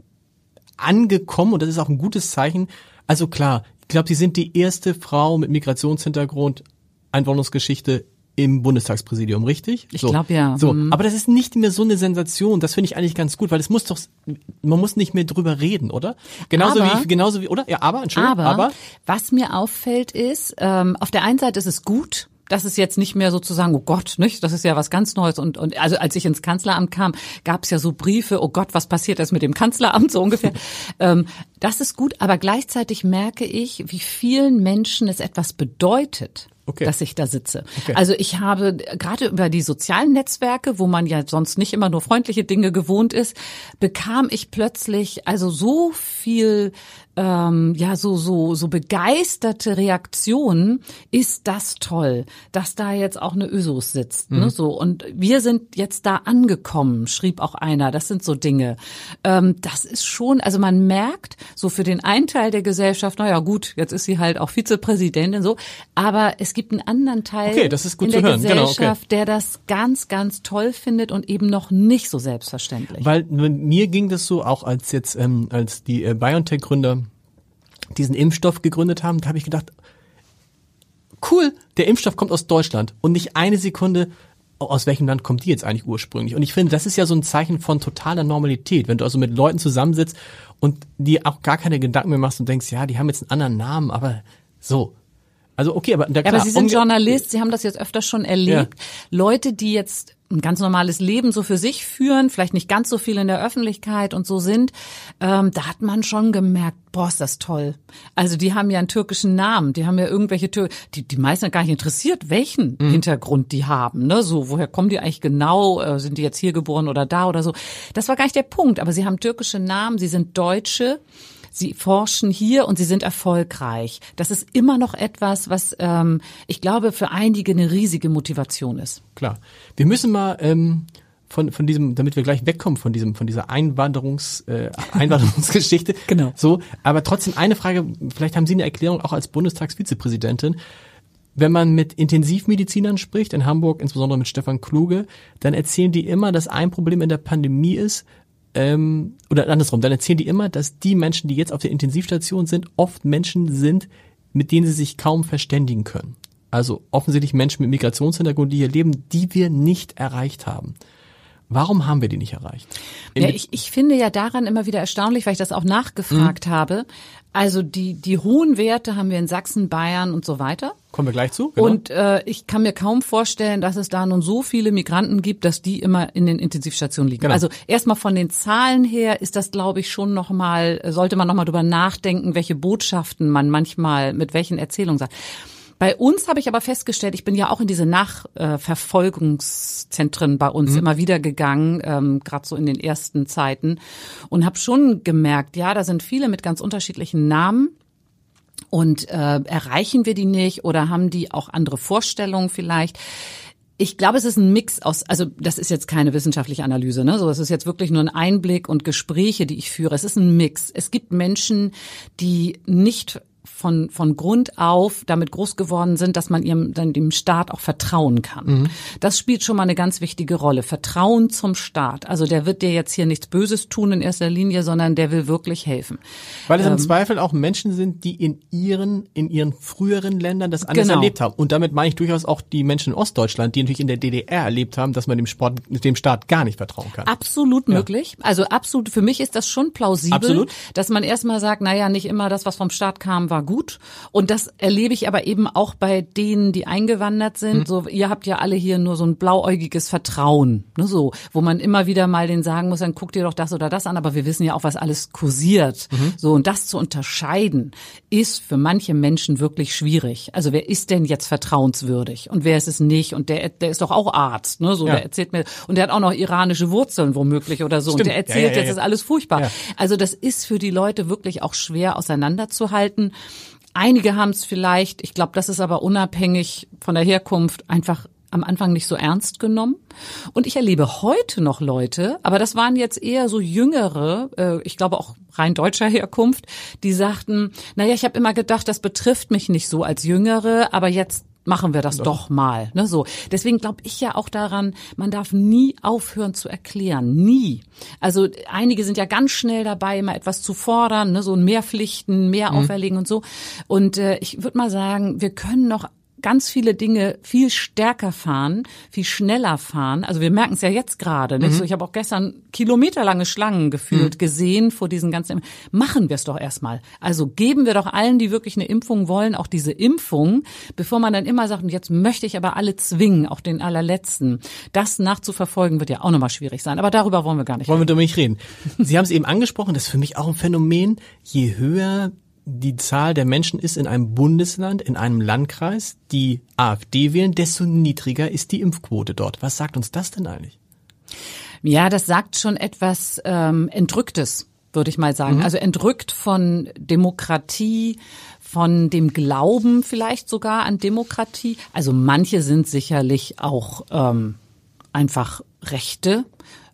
angekommen. Und das ist auch ein gutes Zeichen. Also klar, ich glaube, Sie sind die erste Frau mit Migrationshintergrund, Einwanderungsgeschichte im Bundestagspräsidium, richtig? Ich so. glaube ja. So, mhm. aber das ist nicht mehr so eine Sensation. Das finde ich eigentlich ganz gut, weil es muss doch, man muss nicht mehr drüber reden, oder? Genauso aber, wie, genauso wie, oder? Ja, aber, Entschuldigung, aber, aber. Was mir auffällt ist, ähm, auf der einen Seite ist es gut, das ist jetzt nicht mehr sozusagen, oh Gott, nicht? Das ist ja was ganz Neues. Und, und also als ich ins Kanzleramt kam, gab es ja so Briefe, oh Gott, was passiert jetzt mit dem Kanzleramt, so ungefähr. ähm, das ist gut, aber gleichzeitig merke ich, wie vielen Menschen es etwas bedeutet okay. dass ich da sitze. Okay. Also ich habe gerade über die sozialen Netzwerke, wo man ja sonst nicht immer nur freundliche Dinge gewohnt ist, bekam ich plötzlich also so viel ähm, ja so so so begeisterte Reaktionen. Ist das toll, dass da jetzt auch eine Ösos sitzt, ne, mhm. ne? So und wir sind jetzt da angekommen, schrieb auch einer. Das sind so Dinge. Ähm, das ist schon, also man merkt so für den einen Teil der Gesellschaft, naja gut, jetzt ist sie halt auch Vizepräsidentin so, aber es gibt einen anderen Teil okay, in der hören. Genau, Gesellschaft, okay. der das ganz, ganz toll findet und eben noch nicht so selbstverständlich. Weil mir ging das so, auch als jetzt, ähm, als die äh, BioNTech-Gründer diesen Impfstoff gegründet haben, da habe ich gedacht, cool, der Impfstoff kommt aus Deutschland und nicht eine Sekunde, aus welchem Land kommt die jetzt eigentlich ursprünglich? Und ich finde, das ist ja so ein Zeichen von totaler Normalität, wenn du also mit Leuten zusammensitzt und dir auch gar keine Gedanken mehr machst und denkst, ja, die haben jetzt einen anderen Namen, aber so. Also okay, aber, ja, aber Sie sind Journalist, Sie haben das jetzt öfter schon erlebt. Ja. Leute, die jetzt ein ganz normales Leben so für sich führen, vielleicht nicht ganz so viel in der Öffentlichkeit und so sind, ähm, da hat man schon gemerkt, boah, ist das toll. Also die haben ja einen türkischen Namen, die haben ja irgendwelche Tür, die die meisten gar nicht interessiert, welchen mhm. Hintergrund die haben, ne? So, woher kommen die eigentlich genau? Äh, sind die jetzt hier geboren oder da oder so? Das war gar nicht der Punkt, aber sie haben türkische Namen, sie sind Deutsche. Sie forschen hier und sie sind erfolgreich. Das ist immer noch etwas, was ähm, ich glaube für einige eine riesige Motivation ist. Klar. Wir müssen mal ähm, von von diesem, damit wir gleich wegkommen von diesem von dieser Einwanderungs äh, Einwanderungsgeschichte. genau. So, aber trotzdem eine Frage. Vielleicht haben Sie eine Erklärung auch als Bundestagsvizepräsidentin. Wenn man mit Intensivmedizinern spricht, in Hamburg, insbesondere mit Stefan Kluge, dann erzählen die immer, dass ein Problem in der Pandemie ist, ähm, oder andersrum, dann erzählen die immer, dass die Menschen, die jetzt auf der Intensivstation sind, oft Menschen sind, mit denen sie sich kaum verständigen können. Also offensichtlich Menschen mit Migrationshintergrund, die hier leben, die wir nicht erreicht haben. Warum haben wir die nicht erreicht? Ja, ich, ich finde ja daran immer wieder erstaunlich, weil ich das auch nachgefragt mhm. habe. Also die, die hohen Werte haben wir in Sachsen, Bayern und so weiter. Kommen wir gleich zu. Genau. Und äh, ich kann mir kaum vorstellen, dass es da nun so viele Migranten gibt, dass die immer in den Intensivstationen liegen. Genau. Also erstmal von den Zahlen her ist das, glaube ich, schon nochmal, sollte man nochmal drüber nachdenken, welche Botschaften man manchmal mit welchen Erzählungen sagt. Bei uns habe ich aber festgestellt, ich bin ja auch in diese Nachverfolgungszentren bei uns mhm. immer wieder gegangen, ähm, gerade so in den ersten Zeiten, und habe schon gemerkt, ja, da sind viele mit ganz unterschiedlichen Namen. Und äh, erreichen wir die nicht oder haben die auch andere Vorstellungen vielleicht? Ich glaube, es ist ein Mix aus, also das ist jetzt keine wissenschaftliche Analyse, ne? So, es ist jetzt wirklich nur ein Einblick und Gespräche, die ich führe. Es ist ein Mix. Es gibt Menschen, die nicht von, von Grund auf damit groß geworden sind, dass man ihrem, dann dem Staat auch vertrauen kann. Mhm. Das spielt schon mal eine ganz wichtige Rolle. Vertrauen zum Staat. Also der wird dir jetzt hier nichts Böses tun in erster Linie, sondern der will wirklich helfen. Weil es ähm, im Zweifel auch Menschen sind, die in ihren, in ihren früheren Ländern das anders genau. erlebt haben. Und damit meine ich durchaus auch die Menschen in Ostdeutschland, die natürlich in der DDR erlebt haben, dass man dem Sport, dem Staat gar nicht vertrauen kann. Absolut ja. möglich. Also absolut, für mich ist das schon plausibel, absolut. dass man erstmal sagt, naja, nicht immer das, was vom Staat kam, war gut. Und das erlebe ich aber eben auch bei denen, die eingewandert sind. Mhm. So, ihr habt ja alle hier nur so ein blauäugiges Vertrauen, ne, so, wo man immer wieder mal den sagen muss, dann guckt ihr doch das oder das an, aber wir wissen ja auch, was alles kursiert. Mhm. So, und das zu unterscheiden, ist für manche Menschen wirklich schwierig. Also wer ist denn jetzt vertrauenswürdig und wer ist es nicht? Und der, der ist doch auch Arzt, ne? So, ja. der erzählt mir, und der hat auch noch iranische Wurzeln womöglich oder so. Stimmt. Und der erzählt ja, ja, jetzt ist alles furchtbar. Also das ist für die Leute wirklich auch schwer auseinanderzuhalten. Einige haben es vielleicht, ich glaube, das ist aber unabhängig von der Herkunft, einfach am Anfang nicht so ernst genommen. Und ich erlebe heute noch Leute, aber das waren jetzt eher so jüngere, äh, ich glaube auch rein deutscher Herkunft, die sagten, naja, ich habe immer gedacht, das betrifft mich nicht so als Jüngere, aber jetzt machen wir das doch, doch mal. Ne, so. Deswegen glaube ich ja auch daran, man darf nie aufhören zu erklären. Nie. Also einige sind ja ganz schnell dabei, immer etwas zu fordern, ne, so mehr Pflichten, mehr mhm. auferlegen und so. Und äh, ich würde mal sagen, wir können noch ganz viele Dinge viel stärker fahren, viel schneller fahren. Also wir merken es ja jetzt gerade. Mhm. So, ich habe auch gestern kilometerlange Schlangen gefühlt mhm. gesehen vor diesen ganzen. Machen wir es doch erstmal. Also geben wir doch allen, die wirklich eine Impfung wollen, auch diese Impfung, bevor man dann immer sagt, und jetzt möchte ich aber alle zwingen, auch den allerletzten. Das nachzuverfolgen wird ja auch nochmal schwierig sein. Aber darüber wollen wir gar nicht. Wollen reden. wir darüber nicht reden. Sie haben es eben angesprochen. Das ist für mich auch ein Phänomen. Je höher die Zahl der Menschen ist in einem Bundesland, in einem Landkreis, die AfD wählen, desto niedriger ist die Impfquote dort. Was sagt uns das denn eigentlich? Ja, das sagt schon etwas ähm, Entrücktes, würde ich mal sagen. Mhm. Also entrückt von Demokratie, von dem Glauben vielleicht sogar an Demokratie. Also manche sind sicherlich auch ähm, einfach Rechte,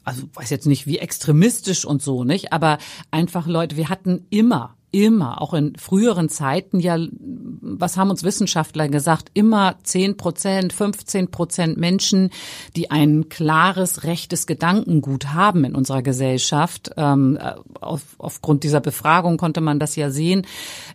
also weiß jetzt nicht wie extremistisch und so, nicht, aber einfach Leute, wir hatten immer immer, auch in früheren Zeiten ja, was haben uns Wissenschaftler gesagt, immer 10 Prozent, 15 Prozent Menschen, die ein klares, rechtes Gedankengut haben in unserer Gesellschaft. Ähm, auf, aufgrund dieser Befragung konnte man das ja sehen.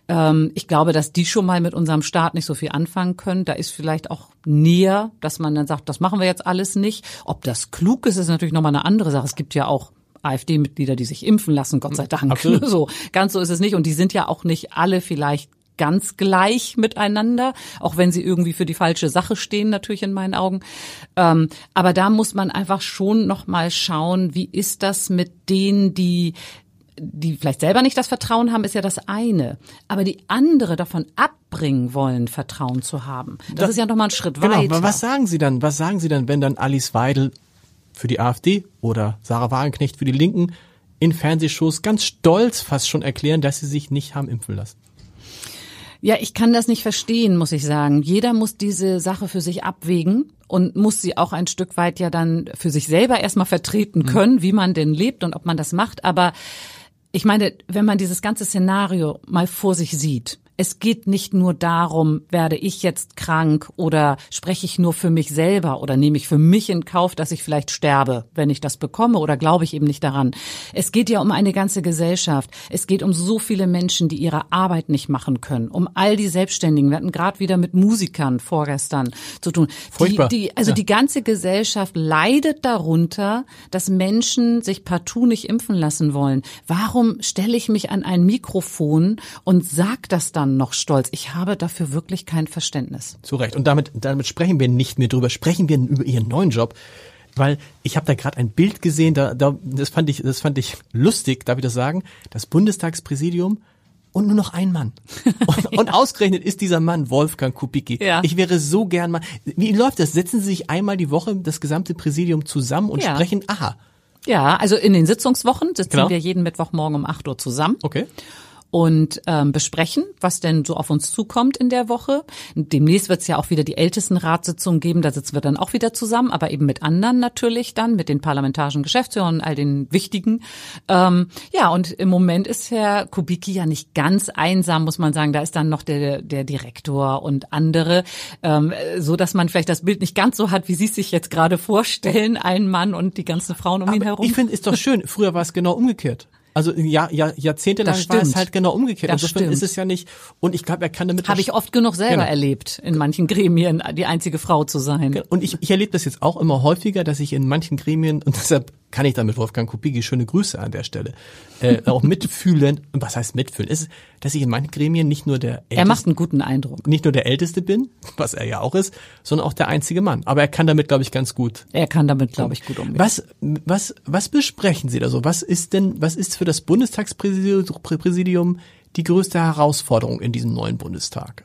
Ähm, ich glaube, dass die schon mal mit unserem Staat nicht so viel anfangen können. Da ist vielleicht auch näher, dass man dann sagt, das machen wir jetzt alles nicht. Ob das klug ist, ist natürlich nochmal eine andere Sache. Es gibt ja auch AfD-Mitglieder, die sich impfen lassen, Gott sei Dank. Absolut. So, ganz so ist es nicht. Und die sind ja auch nicht alle vielleicht ganz gleich miteinander, auch wenn sie irgendwie für die falsche Sache stehen, natürlich in meinen Augen. Ähm, aber da muss man einfach schon noch mal schauen, wie ist das mit denen, die die vielleicht selber nicht das Vertrauen haben, ist ja das eine. Aber die andere davon abbringen wollen, Vertrauen zu haben. Das, das ist ja noch mal ein Schritt genau, weiter. Aber was sagen Sie dann? Was sagen Sie dann, wenn dann Alice Weidel für die AfD oder Sarah Wagenknecht für die Linken in Fernsehshows ganz stolz fast schon erklären, dass sie sich nicht haben impfen lassen. Ja, ich kann das nicht verstehen, muss ich sagen. Jeder muss diese Sache für sich abwägen und muss sie auch ein Stück weit ja dann für sich selber erstmal vertreten mhm. können, mhm. wie man denn lebt und ob man das macht. Aber ich meine, wenn man dieses ganze Szenario mal vor sich sieht, es geht nicht nur darum, werde ich jetzt krank oder spreche ich nur für mich selber oder nehme ich für mich in Kauf, dass ich vielleicht sterbe, wenn ich das bekomme oder glaube ich eben nicht daran. Es geht ja um eine ganze Gesellschaft. Es geht um so viele Menschen, die ihre Arbeit nicht machen können, um all die Selbstständigen. Wir hatten gerade wieder mit Musikern vorgestern zu tun. Furchtbar. Die, die, also ja. die ganze Gesellschaft leidet darunter, dass Menschen sich partout nicht impfen lassen wollen. Warum stelle ich mich an ein Mikrofon und sag das dann? Dann noch stolz. Ich habe dafür wirklich kein Verständnis. Zu Recht. Und damit, damit sprechen wir nicht mehr drüber. Sprechen wir über Ihren neuen Job. Weil ich habe da gerade ein Bild gesehen, da, da, das fand ich, das fand ich lustig, darf ich das sagen? Das Bundestagspräsidium und nur noch ein Mann. Und, ja. und ausgerechnet ist dieser Mann Wolfgang Kubicki. Ja. Ich wäre so gern mal. Wie läuft das? Setzen Sie sich einmal die Woche das gesamte Präsidium zusammen und ja. sprechen, aha. Ja, also in den Sitzungswochen sitzen genau. wir jeden Mittwochmorgen um 8 Uhr zusammen. Okay und ähm, besprechen, was denn so auf uns zukommt in der Woche. Demnächst wird es ja auch wieder die Ältestenratssitzung geben, da sitzen wir dann auch wieder zusammen, aber eben mit anderen natürlich dann, mit den parlamentarischen Geschäftsführern und all den wichtigen. Ähm, ja, und im Moment ist Herr Kubicki ja nicht ganz einsam, muss man sagen. Da ist dann noch der, der Direktor und andere, ähm, so dass man vielleicht das Bild nicht ganz so hat, wie Sie es sich jetzt gerade vorstellen, ein Mann und die ganzen Frauen um aber ihn herum. Ich finde, ist doch schön. Früher war es genau umgekehrt. Also ja, ja, jahrzehntelang war es halt genau umgekehrt. Das Insofern stimmt. ist es ja nicht. Und ich glaube, er kann damit. Habe ich oft genug selber genau. erlebt, in manchen Gremien die einzige Frau zu sein. Und ich, ich erlebe das jetzt auch immer häufiger, dass ich in manchen Gremien und deshalb kann ich damit Wolfgang Kupigi schöne Grüße an der Stelle äh, auch mitfühlen. Was heißt mitfühlen? Ist, dass ich in manchen Gremien nicht nur der Älteste, er macht einen guten Eindruck, nicht nur der Älteste bin, was er ja auch ist, sondern auch der einzige Mann. Aber er kann damit, glaube ich, ganz gut. Er kann damit, glaube ich, gut umgehen. Was, was, was besprechen Sie da so? Was ist denn, was ist für das Bundestagspräsidium die größte Herausforderung in diesem neuen Bundestag?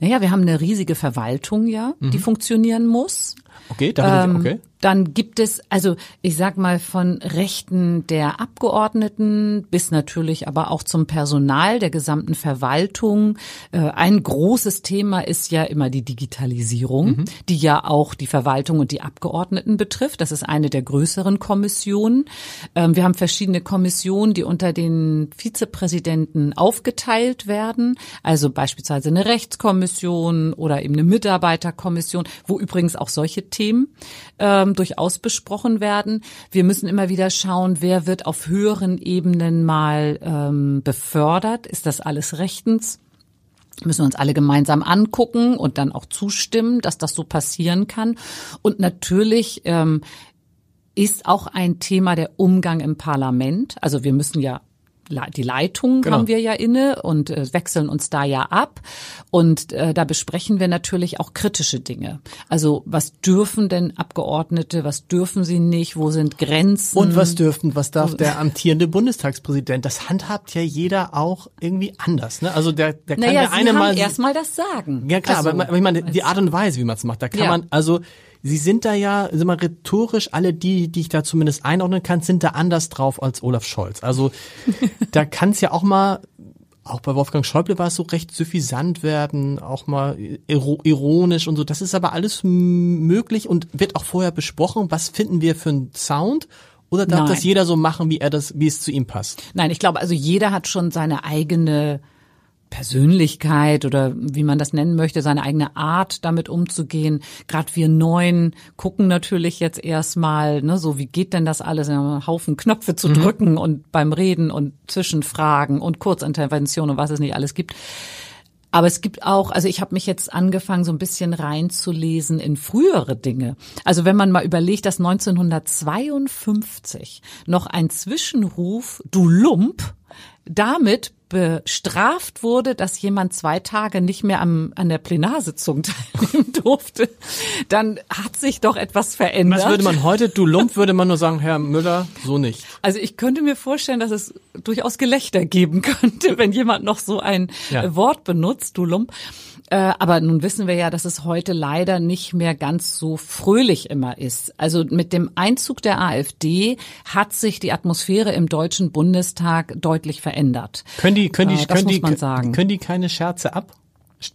Naja, wir haben eine riesige Verwaltung ja, die mhm. funktionieren muss. Okay, da ähm, okay. Dann gibt es, also ich sag mal, von Rechten der Abgeordneten bis natürlich aber auch zum Personal der gesamten Verwaltung. Äh, ein großes Thema ist ja immer die Digitalisierung, mhm. die ja auch die Verwaltung und die Abgeordneten betrifft. Das ist eine der größeren Kommissionen. Ähm, wir haben verschiedene Kommissionen, die unter den Vizepräsidenten aufgeteilt werden. Also beispielsweise eine Rechtskommission oder eben eine Mitarbeiterkommission, wo übrigens auch solche Themen ähm, durchaus besprochen werden. Wir müssen immer wieder schauen, wer wird auf höheren Ebenen mal ähm, befördert. Ist das alles rechtens? müssen wir uns alle gemeinsam angucken und dann auch zustimmen, dass das so passieren kann. Und natürlich ähm, ist auch ein Thema der Umgang im Parlament. Also wir müssen ja die Leitung genau. haben wir ja inne und äh, wechseln uns da ja ab. Und äh, da besprechen wir natürlich auch kritische Dinge. Also was dürfen denn Abgeordnete, was dürfen sie nicht, wo sind Grenzen? Und was dürfen, was darf der amtierende Bundestagspräsident? Das handhabt ja jeder auch irgendwie anders. Ne? Also der, der kann naja, ja eine mal erstmal das sagen. Ja klar, also, aber ich meine die Art und Weise, wie man es macht, da kann ja. man also Sie sind da ja, sind mal rhetorisch, alle die, die ich da zumindest einordnen kann, sind da anders drauf als Olaf Scholz. Also da kann es ja auch mal, auch bei Wolfgang Schäuble war es so recht suffisant werden, auch mal ironisch und so. Das ist aber alles möglich und wird auch vorher besprochen. Was finden wir für einen Sound? Oder darf Nein. das jeder so machen, wie er das, wie es zu ihm passt? Nein, ich glaube, also jeder hat schon seine eigene Persönlichkeit oder wie man das nennen möchte, seine eigene Art, damit umzugehen. Gerade wir Neuen gucken natürlich jetzt erstmal, ne, so wie geht denn das alles, einen Haufen Knöpfe zu drücken und beim Reden und Zwischenfragen und Kurzintervention und was es nicht alles gibt. Aber es gibt auch, also ich habe mich jetzt angefangen, so ein bisschen reinzulesen in frühere Dinge. Also wenn man mal überlegt, dass 1952 noch ein Zwischenruf, du Lump, damit bestraft wurde, dass jemand zwei Tage nicht mehr am, an der Plenarsitzung teilnehmen durfte, dann hat sich doch etwas verändert. Was würde man heute, du Lump, würde man nur sagen, Herr Müller, so nicht. Also ich könnte mir vorstellen, dass es durchaus Gelächter geben könnte, wenn jemand noch so ein Ja. Wort benutzt, du Lump. Äh, aber nun wissen wir ja, dass es heute leider nicht mehr ganz so fröhlich immer ist. Also mit dem Einzug der AfD hat sich die Atmosphäre im Deutschen Bundestag deutlich verändert. Können die, können die, Äh, das können die, können die keine Scherze ab?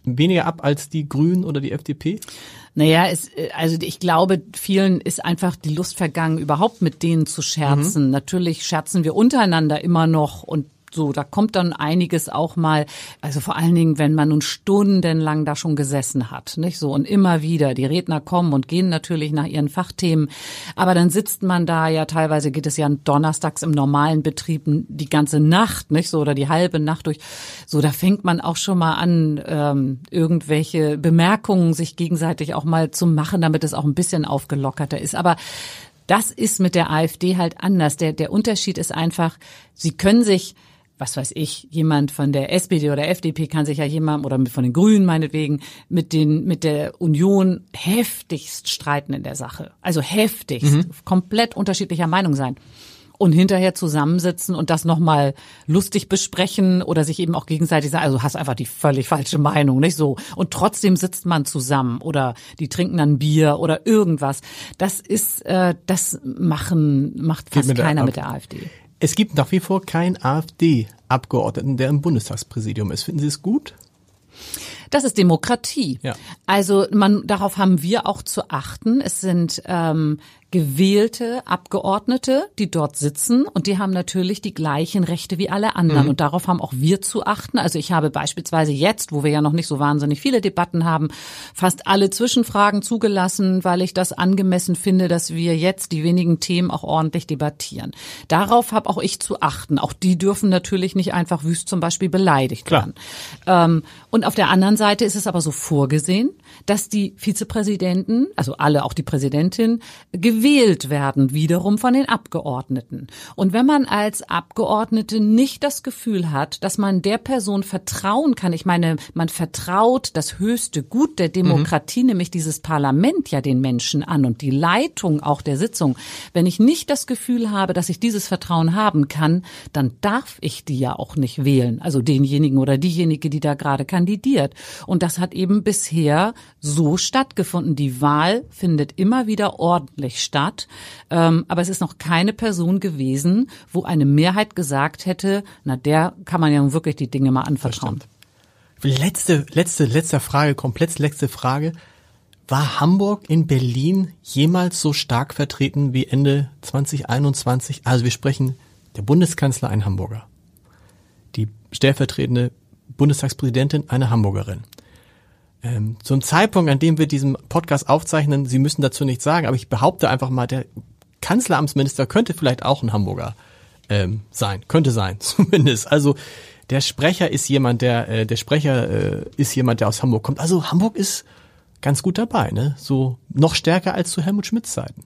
Weniger ab als die Grünen oder die FDP? Naja, es, äh, also ich glaube, vielen ist einfach die Lust vergangen, überhaupt mit denen zu scherzen. Natürlich scherzen wir untereinander immer noch und so, da kommt dann einiges auch mal, also vor allen Dingen, wenn man nun stundenlang da schon gesessen hat, nicht so? Und immer wieder, die Redner kommen und gehen natürlich nach ihren Fachthemen, aber dann sitzt man da ja, teilweise geht es ja donnerstags im normalen Betrieb die ganze Nacht, nicht so, oder die halbe Nacht durch, so, da fängt man auch schon mal an, ähm, irgendwelche Bemerkungen sich gegenseitig auch mal zu machen, damit es auch ein bisschen aufgelockerter ist, aber das ist mit der AfD halt anders. Der, der Unterschied ist einfach, sie können sich, was weiß ich, jemand von der SPD oder FDP kann sich ja jemand oder von den Grünen meinetwegen mit den, mit der Union heftigst streiten in der Sache. Also heftigst, komplett unterschiedlicher Meinung sein. Und hinterher zusammensitzen und das nochmal lustig besprechen oder sich eben auch gegenseitig sagen, also hast einfach die völlig falsche Meinung, nicht so. Und trotzdem sitzt man zusammen oder die trinken dann Bier oder irgendwas. Das ist, äh, das machen, macht fast mit der keiner AfD. mit der AfD. Es gibt nach wie vor keinen AfD-Abgeordneten, der im Bundestagspräsidium ist. Finden Sie es gut? Das ist Demokratie. Ja. Also man, darauf haben wir auch zu achten. Es sind ähm, gewählte Abgeordnete, die dort sitzen und die haben natürlich die gleichen Rechte wie alle anderen. Und darauf haben auch wir zu achten. Also ich habe beispielsweise jetzt, wo wir ja noch nicht so wahnsinnig viele Debatten haben, fast alle Zwischenfragen zugelassen, weil ich das angemessen finde, dass wir jetzt die wenigen Themen auch ordentlich debattieren. Darauf habe auch ich zu achten. Auch die dürfen natürlich nicht einfach wüst zum Beispiel beleidigt Klar. werden. Ähm, und auf der anderen Seite ist es aber so vorgesehen, dass die Vizepräsidenten, also alle, auch die Präsidentin, gewählt werden wiederum von den Abgeordneten. Und wenn man als Abgeordnete nicht das Gefühl hat, dass man der Person vertrauen kann, ich meine, man vertraut das höchste Gut der Demokratie, nämlich dieses Parlament ja den Menschen an und die Leitung auch der Sitzung. Wenn ich nicht das Gefühl habe, dass ich dieses Vertrauen haben kann, dann darf ich die ja auch nicht wählen. Also denjenigen oder diejenige, die da gerade kandidiert. Und das hat eben bisher so stattgefunden. Die Wahl findet immer wieder ordentlich statt. Ähm, aber es ist noch keine Person gewesen, wo eine Mehrheit gesagt hätte, na, der kann man ja nun wirklich die Dinge mal anvertrauen. Letzte, letzte, letzte Frage, komplett letzte Frage. War Hamburg in Berlin jemals so stark vertreten wie Ende 2021? Also wir sprechen der Bundeskanzler ein Hamburger, die stellvertretende Bundestagspräsidentin eine Hamburgerin. Ähm, zum Zeitpunkt, an dem wir diesen Podcast aufzeichnen, Sie müssen dazu nichts sagen, aber ich behaupte einfach mal, der Kanzleramtsminister könnte vielleicht auch ein Hamburger ähm, sein, könnte sein, zumindest. Also der Sprecher ist jemand, der äh, der Sprecher äh, ist jemand, der aus Hamburg kommt. Also Hamburg ist ganz gut dabei, ne? So noch stärker als zu Helmut Schmidts Zeiten.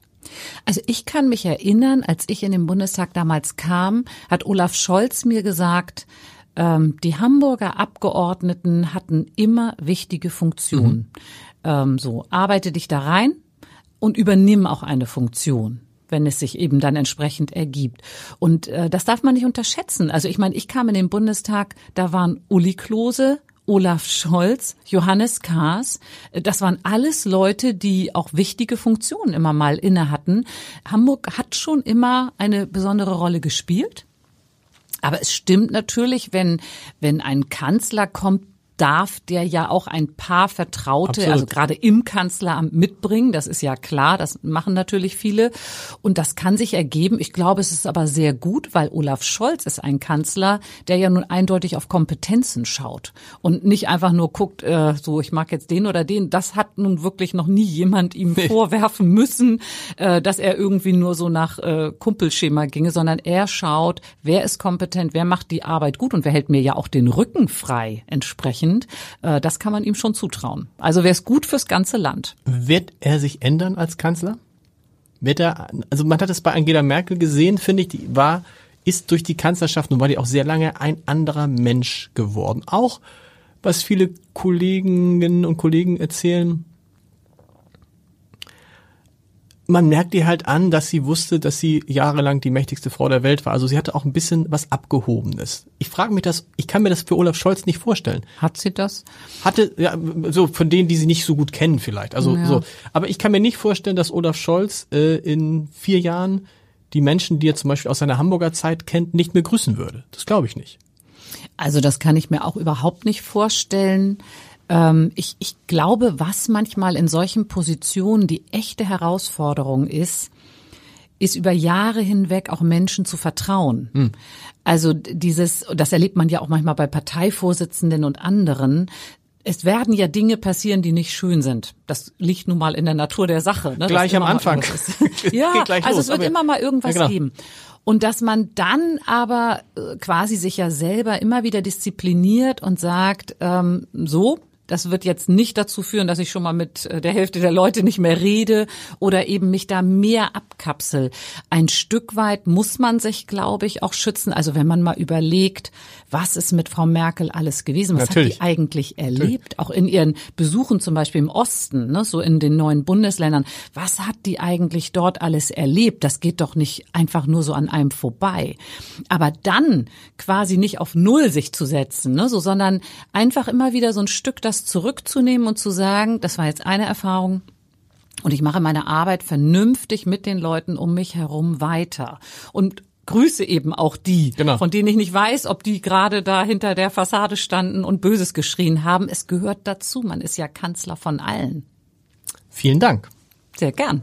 Also ich kann mich erinnern, als ich in den Bundestag damals kam, hat Olaf Scholz mir gesagt, ähm, die Hamburger Abgeordneten hatten immer wichtige Funktionen. Ähm, so, arbeite dich da rein und übernimm auch eine Funktion wenn es sich eben dann entsprechend ergibt. Und äh, das darf man nicht unterschätzen. Also ich meine, ich kam in den Bundestag, da waren Uli Klose, Olaf Scholz, Johannes Kahrs. Das waren alles Leute, die auch wichtige Funktionen immer mal inne hatten. Hamburg hat schon immer eine besondere Rolle gespielt. Aber es stimmt natürlich, wenn, wenn ein Kanzler kommt, darf der ja auch ein paar Vertraute, Absolut. also gerade im Kanzleramt mitbringen. Das ist ja klar, das machen natürlich viele. Und das kann sich ergeben. Ich glaube, es ist aber sehr gut, weil Olaf Scholz ist ein Kanzler, der ja nun eindeutig auf Kompetenzen schaut und nicht einfach nur guckt, äh, so ich mag jetzt den oder den. Das hat nun wirklich noch nie jemand ihm vorwerfen müssen, äh, dass er irgendwie nur so nach äh, Kumpelschema ginge, sondern er schaut, wer ist kompetent, wer macht die Arbeit gut und wer hält mir ja auch den Rücken frei entsprechend. Äh, das kann man ihm schon zutrauen. Also wäre es gut fürs ganze Land. Wird er sich ändern als Kanzler? Wird er, also man hat es bei Angela Merkel gesehen, finde ich, die war, ist durch die Kanzlerschaft, nun war die auch sehr lange ein anderer Mensch geworden. Auch, was viele Kolleginnen und Kollegen erzählen, man merkt ihr halt an, dass sie wusste, dass sie jahrelang die mächtigste Frau der Welt war. Also sie hatte auch ein bisschen was Abgehobenes. Ich frage mich das, ich kann mir das für Olaf Scholz nicht vorstellen. Hat sie das? Hatte, ja, so von denen, die sie nicht so gut kennen vielleicht. Also Ja. so. Aber ich kann mir nicht vorstellen, dass Olaf Scholz äh, in vier Jahren die Menschen, die er zum Beispiel aus seiner Hamburger Zeit kennt, nicht mehr grüßen würde. Das glaube ich nicht. Also das kann ich mir auch überhaupt nicht vorstellen. Ähm, ich, ich glaube, was manchmal in solchen Positionen die echte Herausforderung ist, ist über Jahre hinweg auch Menschen zu vertrauen. Also dieses, das erlebt man ja auch manchmal bei Parteivorsitzenden und anderen. Es werden ja Dinge passieren, die nicht schön sind. Das liegt nun mal in der Natur der Sache. Ne? Gleich am Anfang. ja, gleich also es wird aber- immer mal irgendwas Ja, genau. geben. Und dass man dann aber äh, quasi sich ja selber immer wieder diszipliniert und sagt, ähm, so, das wird jetzt nicht dazu führen, dass ich schon mal mit äh, der Hälfte der Leute nicht mehr rede oder eben mich da mehr abkapsel. Ein Stück weit muss man sich, glaube ich, auch schützen. Also wenn man mal überlegt, was ist mit Frau Merkel alles gewesen? Was Natürlich. hat die eigentlich erlebt? Auch in ihren Besuchen zum Beispiel im Osten, ne, so in den neuen Bundesländern. Was hat die eigentlich dort alles erlebt? Das geht doch nicht einfach nur so an einem vorbei. Aber dann quasi nicht auf Null sich zu setzen, ne, so, sondern einfach immer wieder so ein Stück das zurückzunehmen und zu sagen, das war jetzt eine Erfahrung, und ich mache meine Arbeit vernünftig mit den Leuten um mich herum weiter. Und grüße eben auch die, Genau. von denen ich nicht weiß, ob die gerade da hinter der Fassade standen und Böses geschrien haben. Es gehört dazu. Man ist ja Kanzler von allen. Vielen Dank. Sehr gern.